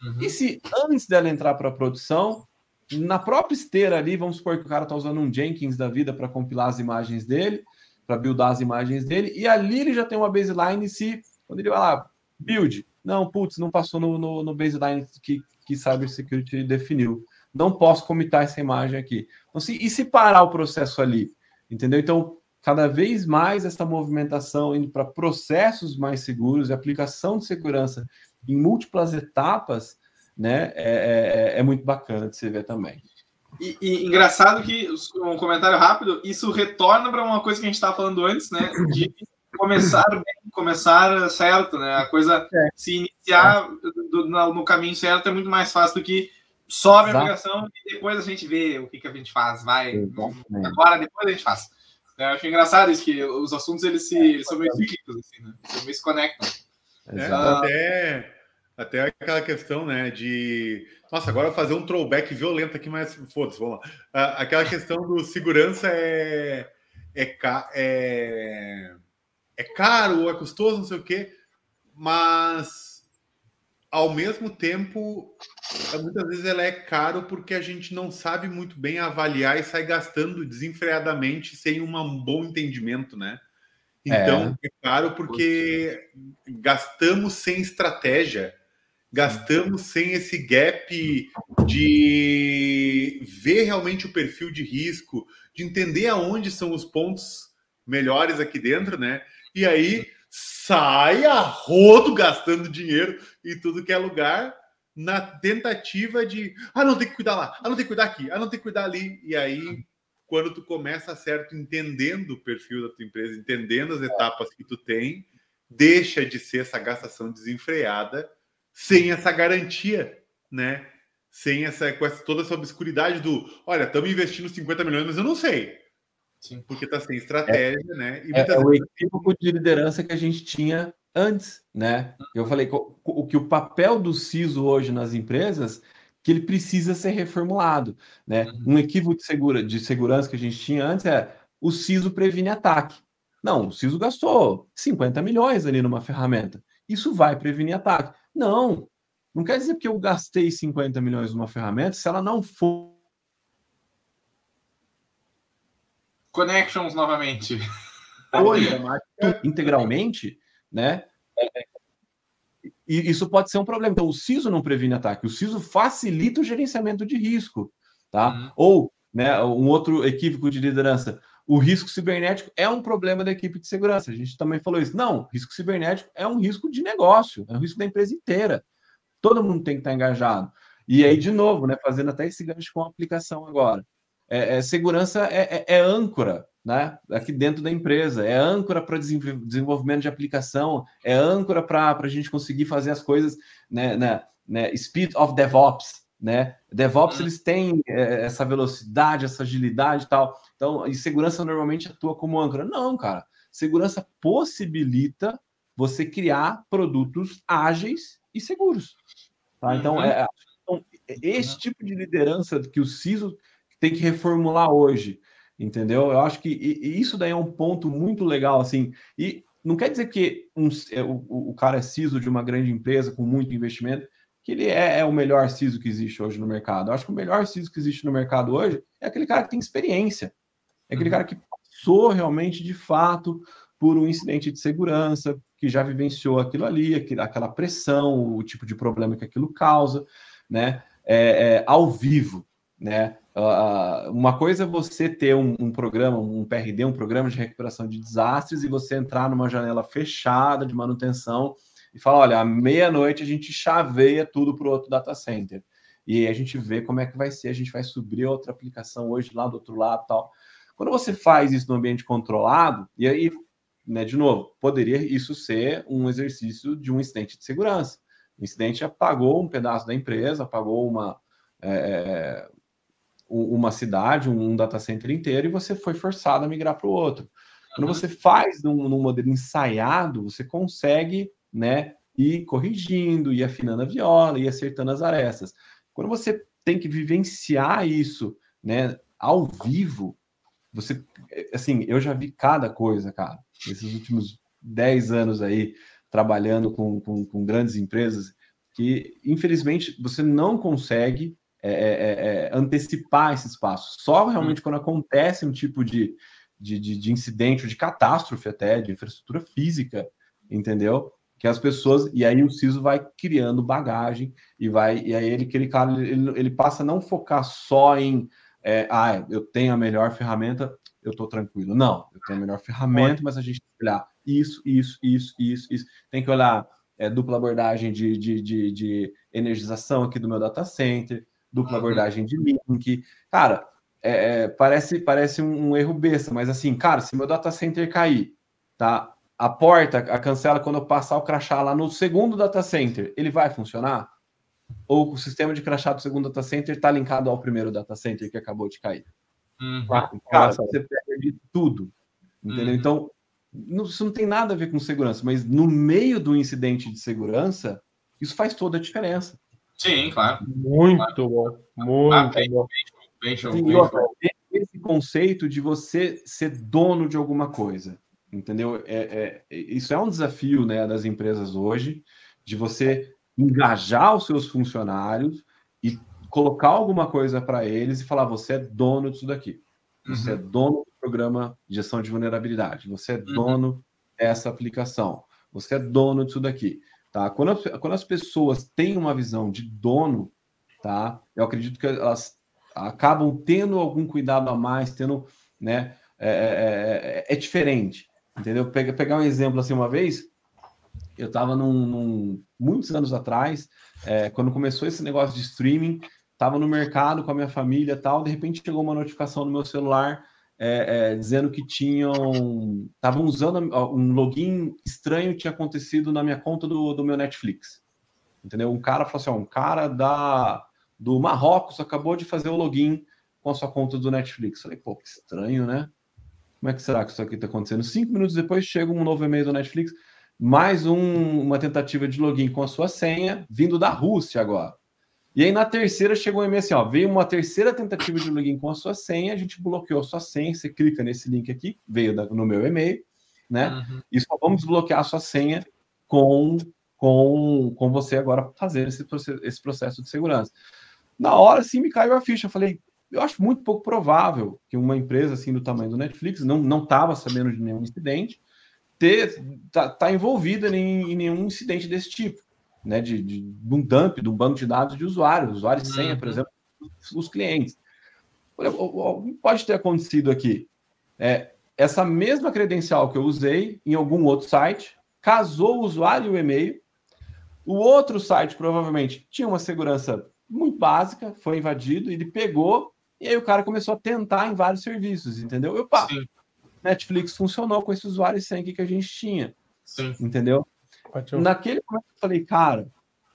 uhum. e se antes dela entrar para a produção, na própria esteira ali, vamos supor que o cara está usando um Jenkins da vida para compilar as imagens dele, para buildar as imagens dele, e ali ele já tem uma baseline se, quando ele vai lá, build, não, putz, não passou no, no, no baseline que, que Cybersecurity definiu. Não posso comitar essa imagem aqui. Então, se, e se parar o processo ali? Entendeu? Então, cada vez mais essa movimentação indo para processos mais seguros e aplicação de segurança em múltiplas etapas, né, é, é, é muito bacana de se ver também. E, e, engraçado que, um comentário rápido, isso retorna para uma coisa que a gente estava falando antes, né? De começar bem, começar certo, né? A coisa é. se iniciar do, no, no, caminho certo é muito mais fácil do que sobe Exato. a aplicação e depois a gente vê o que, que a gente faz. Vai, agora, depois a gente faz. Eu acho engraçado isso, que os assuntos eles, se, eles são meio cíclicos, assim, né? Eles meio se conectam. É, até até aquela questão, né, de. Nossa, agora fazer um throwback violento aqui, mas foda-se, vamos lá. Aquela questão do segurança é. É, é, é caro, é custoso, não sei o quê, mas ao mesmo tempo, muitas vezes ela é caro porque a gente não sabe muito bem avaliar e sai gastando desenfreadamente sem um bom entendimento, né? Então, é, é caro porque gastamos sem estratégia gastamos sem esse gap de ver realmente o perfil de risco, de entender aonde são os pontos melhores aqui dentro, né? E aí sai a rodo gastando dinheiro em tudo que é lugar, na tentativa de ah, não tem que cuidar lá, ah, não tem que cuidar aqui, ah, não tem que cuidar ali. E aí, quando tu começa certo entendendo o perfil da tua empresa, entendendo as etapas que tu tem, deixa de ser essa gastação desenfreada sem essa garantia, né? Sem essa, com essa, toda essa obscuridade do, olha, estamos investindo 50 milhões, mas eu não sei. Sim. Porque está sem estratégia, é, né? É, é o equívoco de liderança que a gente tinha antes, né? Eu falei que o, que o papel do CISO hoje nas empresas que ele precisa ser reformulado, né? Uhum. Um equívoco de, segura, de segurança que a gente tinha antes é o CISO previne ataque. Não, o CISO gastou 50 milhões ali numa ferramenta. Isso vai prevenir ataque. Não, não quer dizer que eu gastei 50 milhões numa ferramenta se ela não for. Connections novamente. Hoje, integralmente, né? E isso pode ser um problema. Então, o CISO não previne ataque, o CISO facilita o gerenciamento de risco, tá? Uhum. Ou, né, um outro equívoco de liderança, o risco cibernético é um problema da equipe de segurança. A gente também falou isso. Não, risco cibernético é um risco de negócio, é um risco da empresa inteira. Todo mundo tem que estar engajado. E aí, de novo, né, fazendo até esse gancho com a aplicação agora. É, é segurança é, é, é âncora né, aqui dentro da empresa. É âncora para desenvolvimento de aplicação, é âncora para a gente conseguir fazer as coisas, né, né, né, speed of DevOps, né? DevOps uhum. eles têm é, essa velocidade, essa agilidade e tal. Então, e segurança normalmente atua como âncora. Não, cara. Segurança possibilita você criar produtos ágeis e seguros. Tá? Então, uhum. é, então, esse uhum. tipo de liderança que o CISO tem que reformular hoje entendeu? Eu acho que isso daí é um ponto muito legal, assim, e não quer dizer que um, é, o, o cara é CISO de uma grande empresa com muito investimento, que ele é, é, o melhor CISO que existe hoje no mercado. Eu acho que o melhor CISO que existe no mercado hoje é aquele cara que tem experiência, é aquele uhum. cara que passou realmente, de fato, por um incidente de segurança, que já vivenciou aquilo ali, aquela pressão, o tipo de problema que aquilo causa, né? É, é, ao vivo, né? Uh, uma coisa é você ter um, um, programa, um PRD, um programa de recuperação de desastres, e você entrar numa janela fechada de manutenção e falar: olha, à meia-noite a gente chaveia tudo para o outro data center. E a gente vê como é que vai ser, a gente vai subir outra aplicação hoje lá do outro lado tal. Quando você faz isso no ambiente controlado, e aí, né, de novo, poderia isso ser um exercício de um incidente de segurança. O incidente apagou um pedaço da empresa, apagou uma. É, uma cidade, um data center inteiro, e você foi forçado a migrar para o outro. Quando você faz num, num, modelo ensaiado, você consegue né, ir corrigindo, ir afinando a viola, ir acertando as arestas. Quando você tem que vivenciar isso né, ao vivo, você, assim, eu já vi cada coisa, cara, nesses últimos 10 anos aí, trabalhando com, com, com grandes empresas, que infelizmente você não consegue é, é, é, é, antecipar esses passos. Só realmente hum. quando acontece um tipo de, de, de, de incidente, ou de catástrofe até, de infraestrutura física, entendeu? que as pessoas e aí o CISO vai criando bagagem e vai e aí ele aquele cara ele, ele passa a não focar só em é, ah eu tenho a melhor ferramenta eu estou tranquilo não eu tenho a melhor ferramenta mas a gente tem que olhar isso isso isso isso isso tem que olhar é, dupla abordagem de, de, de, de energização aqui do meu data center dupla uhum. abordagem de link. Cara, é, é, parece, parece um, erro besta, mas assim, cara, se meu data center cair, tá? A porta, a cancela, quando eu passar o crachá lá no segundo data center, ele vai funcionar? Ou o sistema de crachá do segundo data center está linkado ao primeiro data center que acabou de cair? Uhum. Cara, você perde tudo. Entendeu? Uhum. Então, não, isso não tem nada a ver com segurança, mas no meio do incidente de segurança, isso faz toda a diferença. Sim, claro. Muito claro. bom. Muito ah, bem, bom. Bem, bem, bem, esse conceito de você ser dono de alguma coisa, entendeu? É, é, isso é um desafio né, das empresas hoje, de você engajar os seus funcionários e colocar alguma coisa para eles e falar: você é dono disso daqui. Você é uhum. é dono do programa de gestão de vulnerabilidade. Você é uhum. dono uhum. dessa aplicação. Você é dono disso daqui. Tá? Quando, as, quando as pessoas têm uma visão de dono, tá? eu acredito que elas acabam tendo algum cuidado a mais, tendo, né? É, é, é, é diferente, entendeu? Pega, pegar um exemplo assim, uma vez, eu estava num, num, muitos anos atrás, é, quando começou esse negócio de streaming, estava no mercado com a minha família tal, de repente chegou uma notificação no meu celular é, é, dizendo que tinham estavam usando um login estranho tinha acontecido na minha conta do, do meu Netflix. Entendeu? Um cara falou assim: ó, um cara da, do Marrocos acabou de fazer o login com a sua conta do Netflix. falei, pô, que estranho, né? Como é que será que isso aqui está acontecendo? Cinco minutos depois chega um novo e-mail do Netflix, mais um, uma tentativa de login com a sua senha, vindo da Rússia agora. E aí na terceira chegou um e-mail assim, ó, veio uma terceira tentativa de login com a sua senha, a gente bloqueou a sua senha, você clica nesse link aqui, veio da, no meu e-mail, né? Uhum. E só vamos desbloquear a sua senha com com, com você agora fazendo esse, esse processo de segurança. Na hora, sim, me caiu a ficha. Eu falei, eu acho muito pouco provável que uma empresa assim do tamanho do Netflix não não estava sabendo de nenhum incidente, ter tá, tá envolvida em, em nenhum incidente desse tipo né, de, de, de um dump, de um banco de dados de usuários, usuário e senha, por uhum. exemplo, os clientes. O que pode ter acontecido aqui? É, essa mesma credencial que eu usei em algum outro site, casou o usuário e o e-mail. O outro site provavelmente tinha uma segurança muito básica, foi invadido, ele pegou e aí o cara começou a tentar em vários serviços, entendeu? Opa, Sim. Netflix funcionou com esse usuário e senha que a gente tinha, Sim. entendeu? Naquele momento eu falei, cara,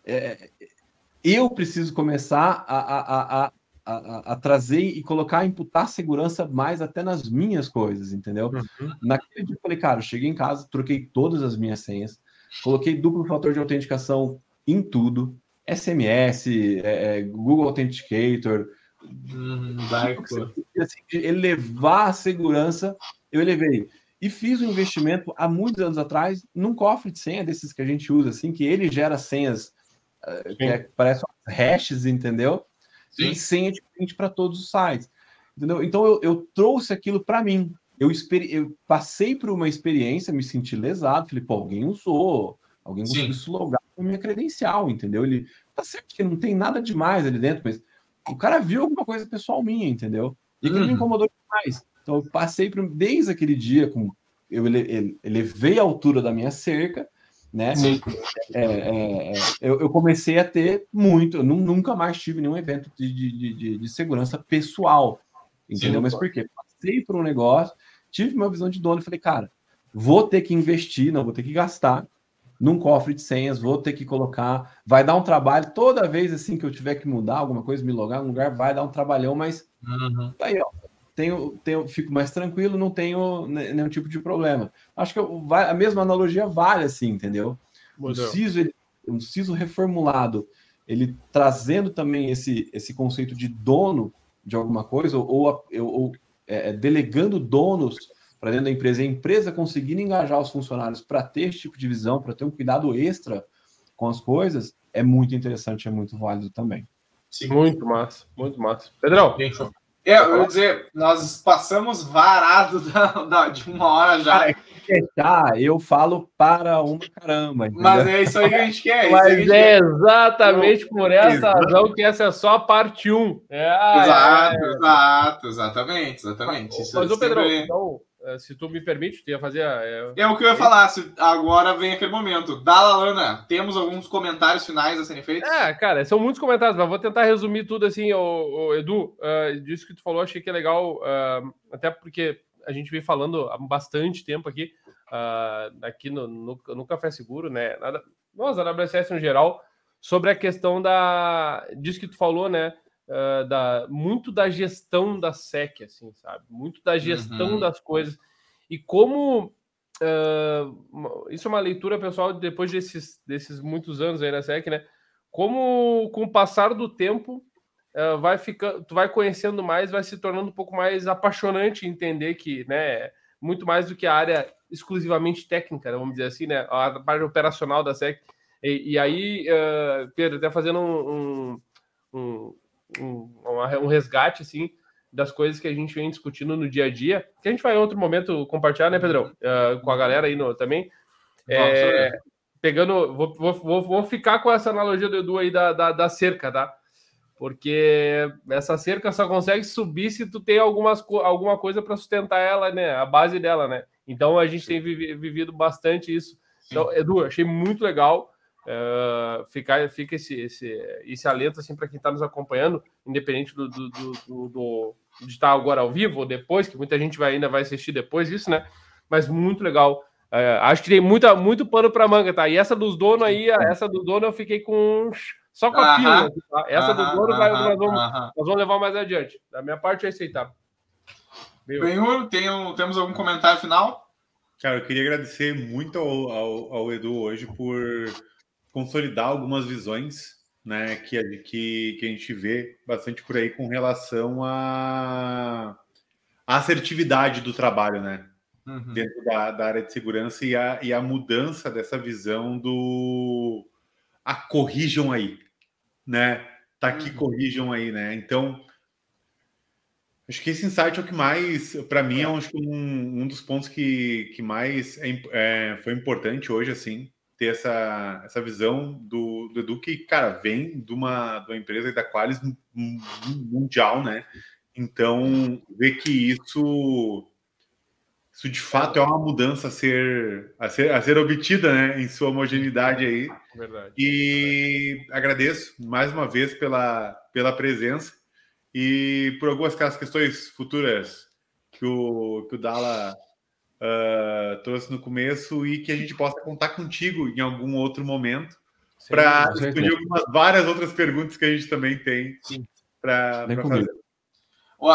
é, eu preciso começar a, a, a, a, trazer e colocar, imputar segurança mais até nas minhas coisas, entendeu? Uhum. Naquele dia eu falei, cara, eu cheguei em casa, troquei todas as minhas senhas, coloquei duplo fator de autenticação em tudo, SMS, é, é, Google Authenticator, hum, vai, assim, elevar a segurança, eu elevei e fiz um investimento há muitos anos atrás num cofre de senha desses que a gente usa, assim, que ele gera senhas uh, que é, parecem hashes, entendeu? Sim. E senha diferente para todos os sites. Entendeu? Então eu, eu trouxe aquilo para mim. Eu, eu passei por uma experiência, me senti lesado, falei, pô, alguém usou, alguém conseguiu se logar com a minha credencial, entendeu? Ele tá certo que não tem nada demais ali dentro, mas o cara viu alguma coisa pessoal minha, entendeu? E aquilo uhum. me incomodou demais. Então, eu passei por, desde aquele dia, com, eu elevei a altura da minha cerca, né? É, é, é, eu, eu, comecei a ter muito, eu nunca mais tive nenhum evento de, de, de, de segurança pessoal, entendeu? Sim, Mas por quê? Passei por um negócio, tive uma visão de dono e falei, cara, vou ter que investir, não vou ter que gastar num cofre de senhas, vou ter que colocar, vai dar um trabalho toda vez assim que eu tiver que mudar alguma coisa, me logar em um lugar, vai dar um trabalhão, mas uhum. tá aí, ó, tenho, tenho, fico mais tranquilo, não tenho nenhum tipo de problema. Acho que eu, a mesma analogia vale assim, entendeu? O CISO, ele, o CISO reformulado, ele trazendo também esse, esse conceito de dono de alguma coisa, ou, ou, ou é, é, delegando donos para dentro da empresa, e a empresa conseguindo engajar os funcionários para ter esse tipo de visão, para ter um cuidado extra com as coisas, é muito interessante, é muito válido também. Sim. Muito massa, muito massa. Pedrão, é, eu vou dizer, nós passamos varado da, da, de uma hora já. Ah, eu falo para uma caramba. Entendeu? Mas é isso aí que a gente quer. É Mas é quer. exatamente por essa razão que essa é só a parte 1. É, exato, é... exato, exatamente, exatamente. Mas, mas o Pedro, então, é, se tu me permite, tu ia fazer. É, é o que eu ia falar. Se agora vem aquele momento. Dala, Lana, temos alguns comentários finais a serem feitos? É, cara, são muitos comentários, mas vou tentar resumir tudo assim. O, o Edu, uh, disso que tu falou, achei que é legal, uh, até porque a gente vem falando há bastante tempo aqui, uh, aqui no, no, no, Café Seguro, né? Nada, nós, a WSS no geral, sobre a questão da. disso que tu falou, né? Uh, da, muito da gestão da SEC, assim, sabe? Muito da gestão uhum. das coisas. E como. Uh, isso é uma leitura, pessoal, depois desses, desses muitos anos aí na SEC, né? Como com o passar do tempo uh, vai ficando, tu vai conhecendo mais, vai se tornando um pouco mais apaixonante entender que, né, muito mais do que a área exclusivamente técnica, né, vamos dizer assim, né, a parte operacional da SEC. E, e aí, uh, Pedro, até fazendo um, um, um, um resgate assim das coisas que a gente vem discutindo no dia a dia, que a gente vai em outro momento compartilhar, né, Pedrão? Uh, com a galera aí no, também. É, pegando, vou, vou, vou ficar com essa analogia do Edu aí da, da, da, cerca, tá? Porque essa cerca só consegue subir se tu tem algumas, alguma coisa para sustentar ela, né? A base dela, né? Então a gente tem vivido bastante isso Então, Edu, achei muito legal. Uh, ficar, fica esse, esse, esse alento assim, para quem está nos acompanhando, independente do, do, do, do, de estar agora ao vivo ou depois, que muita gente vai, ainda vai assistir depois disso, né? Mas muito legal. Uh, acho que tem muita, muito pano para manga, tá? E essa dos donos aí, essa do dono eu fiquei com só com a pílula. Tá? Essa do dono vai, nós, vamos, nós vamos levar mais adiante. Da minha parte é aceitável. Benhur, temos algum comentário final? Cara, eu queria agradecer muito ao, ao, ao Edu hoje por consolidar algumas visões né, que, que, que a gente vê bastante por aí com relação à assertividade do trabalho, né? Uhum. Dentro da, da, área de segurança e a, e a mudança dessa visão do a corrijam aí, né? Tá aqui, uhum. corrijam aí, né? Então, acho que esse insight é o que mais, para mim, é um, um, dos pontos que, que mais é, é, foi importante hoje, assim, ter essa, essa visão do, do Edu que, cara, vem de uma, de uma empresa da Qualis mundial, né? Então, ver que isso, isso de fato é uma mudança a ser, a ser, a ser obtida, né? Em sua homogeneidade aí. Verdade. E agradeço mais uma vez pela, pela presença e por algumas questões futuras que o, que o Dala uh, trouxe no começo e que a gente possa contar contigo em algum outro momento para escolher algumas várias outras perguntas que a gente também tem para fazer.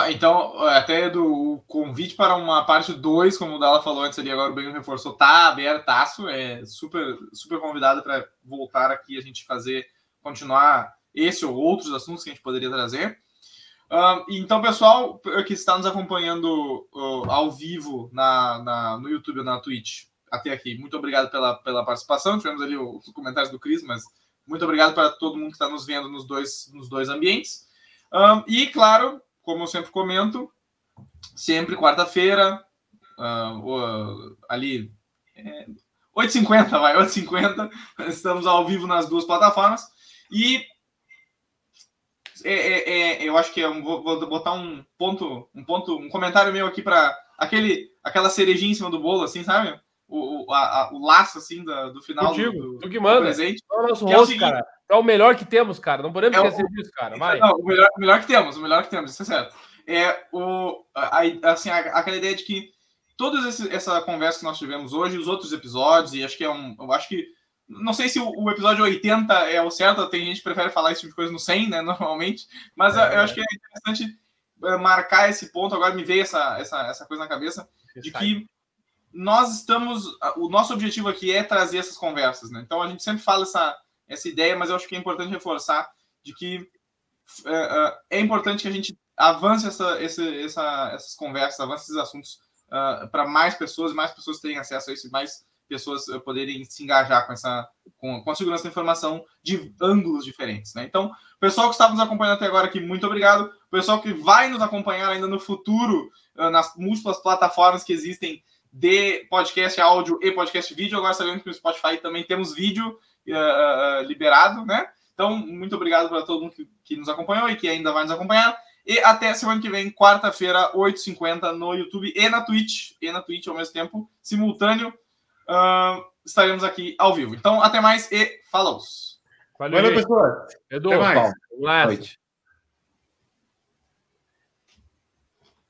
Então, até do convite para uma parte 2, como o Dala falou antes ali, agora o Ben reforçou, tá abertaço, é super, super convidado para voltar aqui a gente fazer, continuar esse ou outros assuntos que a gente poderia trazer. Uh, então, pessoal que está nos acompanhando uh, ao vivo na, na, no YouTube ou na Twitch até aqui, muito obrigado pela, pela participação. Tivemos ali os comentários do Cris, mas muito obrigado para todo mundo que está nos vendo nos dois, nos dois ambientes. Um, e, claro, como eu sempre comento, sempre quarta-feira, uh, ali é, 8h50, vai, 8h50, estamos ao vivo nas duas plataformas. E é, é, é, eu acho que é um, vou, vou, botar um ponto, um ponto, um comentário meu aqui para aquele, aquela cerejinha em cima do bolo, assim, sabe? O, a, o laço assim do, do final Contigo, do, tu que manda. do presente. É o nosso rosto, é o cara. É o melhor que temos, cara. Não podemos é esquecer disso, cara. Vai. Não, o melhor, o melhor que temos, o melhor que temos, isso é certo. É o, a, assim, aquela ideia de que toda essa conversa que nós tivemos hoje, os outros episódios, e acho que é um. Eu acho que não sei se o, o, episódio 80 é o certo, tem gente que prefere falar esse tipo de coisa no 100, né, normalmente, mas é, eu, acho que é interessante é, marcar esse ponto. Agora me veio essa, essa, essa coisa na cabeça de que nós estamos. O nosso objetivo aqui é trazer essas conversas, né? Então a gente sempre fala essa, essa ideia, mas eu acho que é importante reforçar de que é, é, importante que a gente avance essa, essa, essa, essas conversas, avance esses assuntos uh, para mais pessoas, mais pessoas terem acesso a isso, mais pessoas eh, poderem se engajar com essa com, com a segurança da informação de ângulos diferentes, né? Então, pessoal que está nos acompanhando até agora aqui, muito obrigado. pessoal que vai nos acompanhar ainda no futuro uh, nas múltiplas plataformas que existem de podcast áudio e podcast vídeo. Agora sabemos que no Spotify também temos vídeo uh, liberado, né? Então, muito obrigado para todo mundo que, que nos acompanhou e que ainda vai nos acompanhar. E até semana que vem, quarta-feira, 8h50 no YouTube e na Twitch. E na Twitch ao mesmo tempo, simultâneo uh, estaremos aqui ao vivo. Então, até mais e falou! Valeu, Valeu pessoal. Edu, até mais. Boa noite.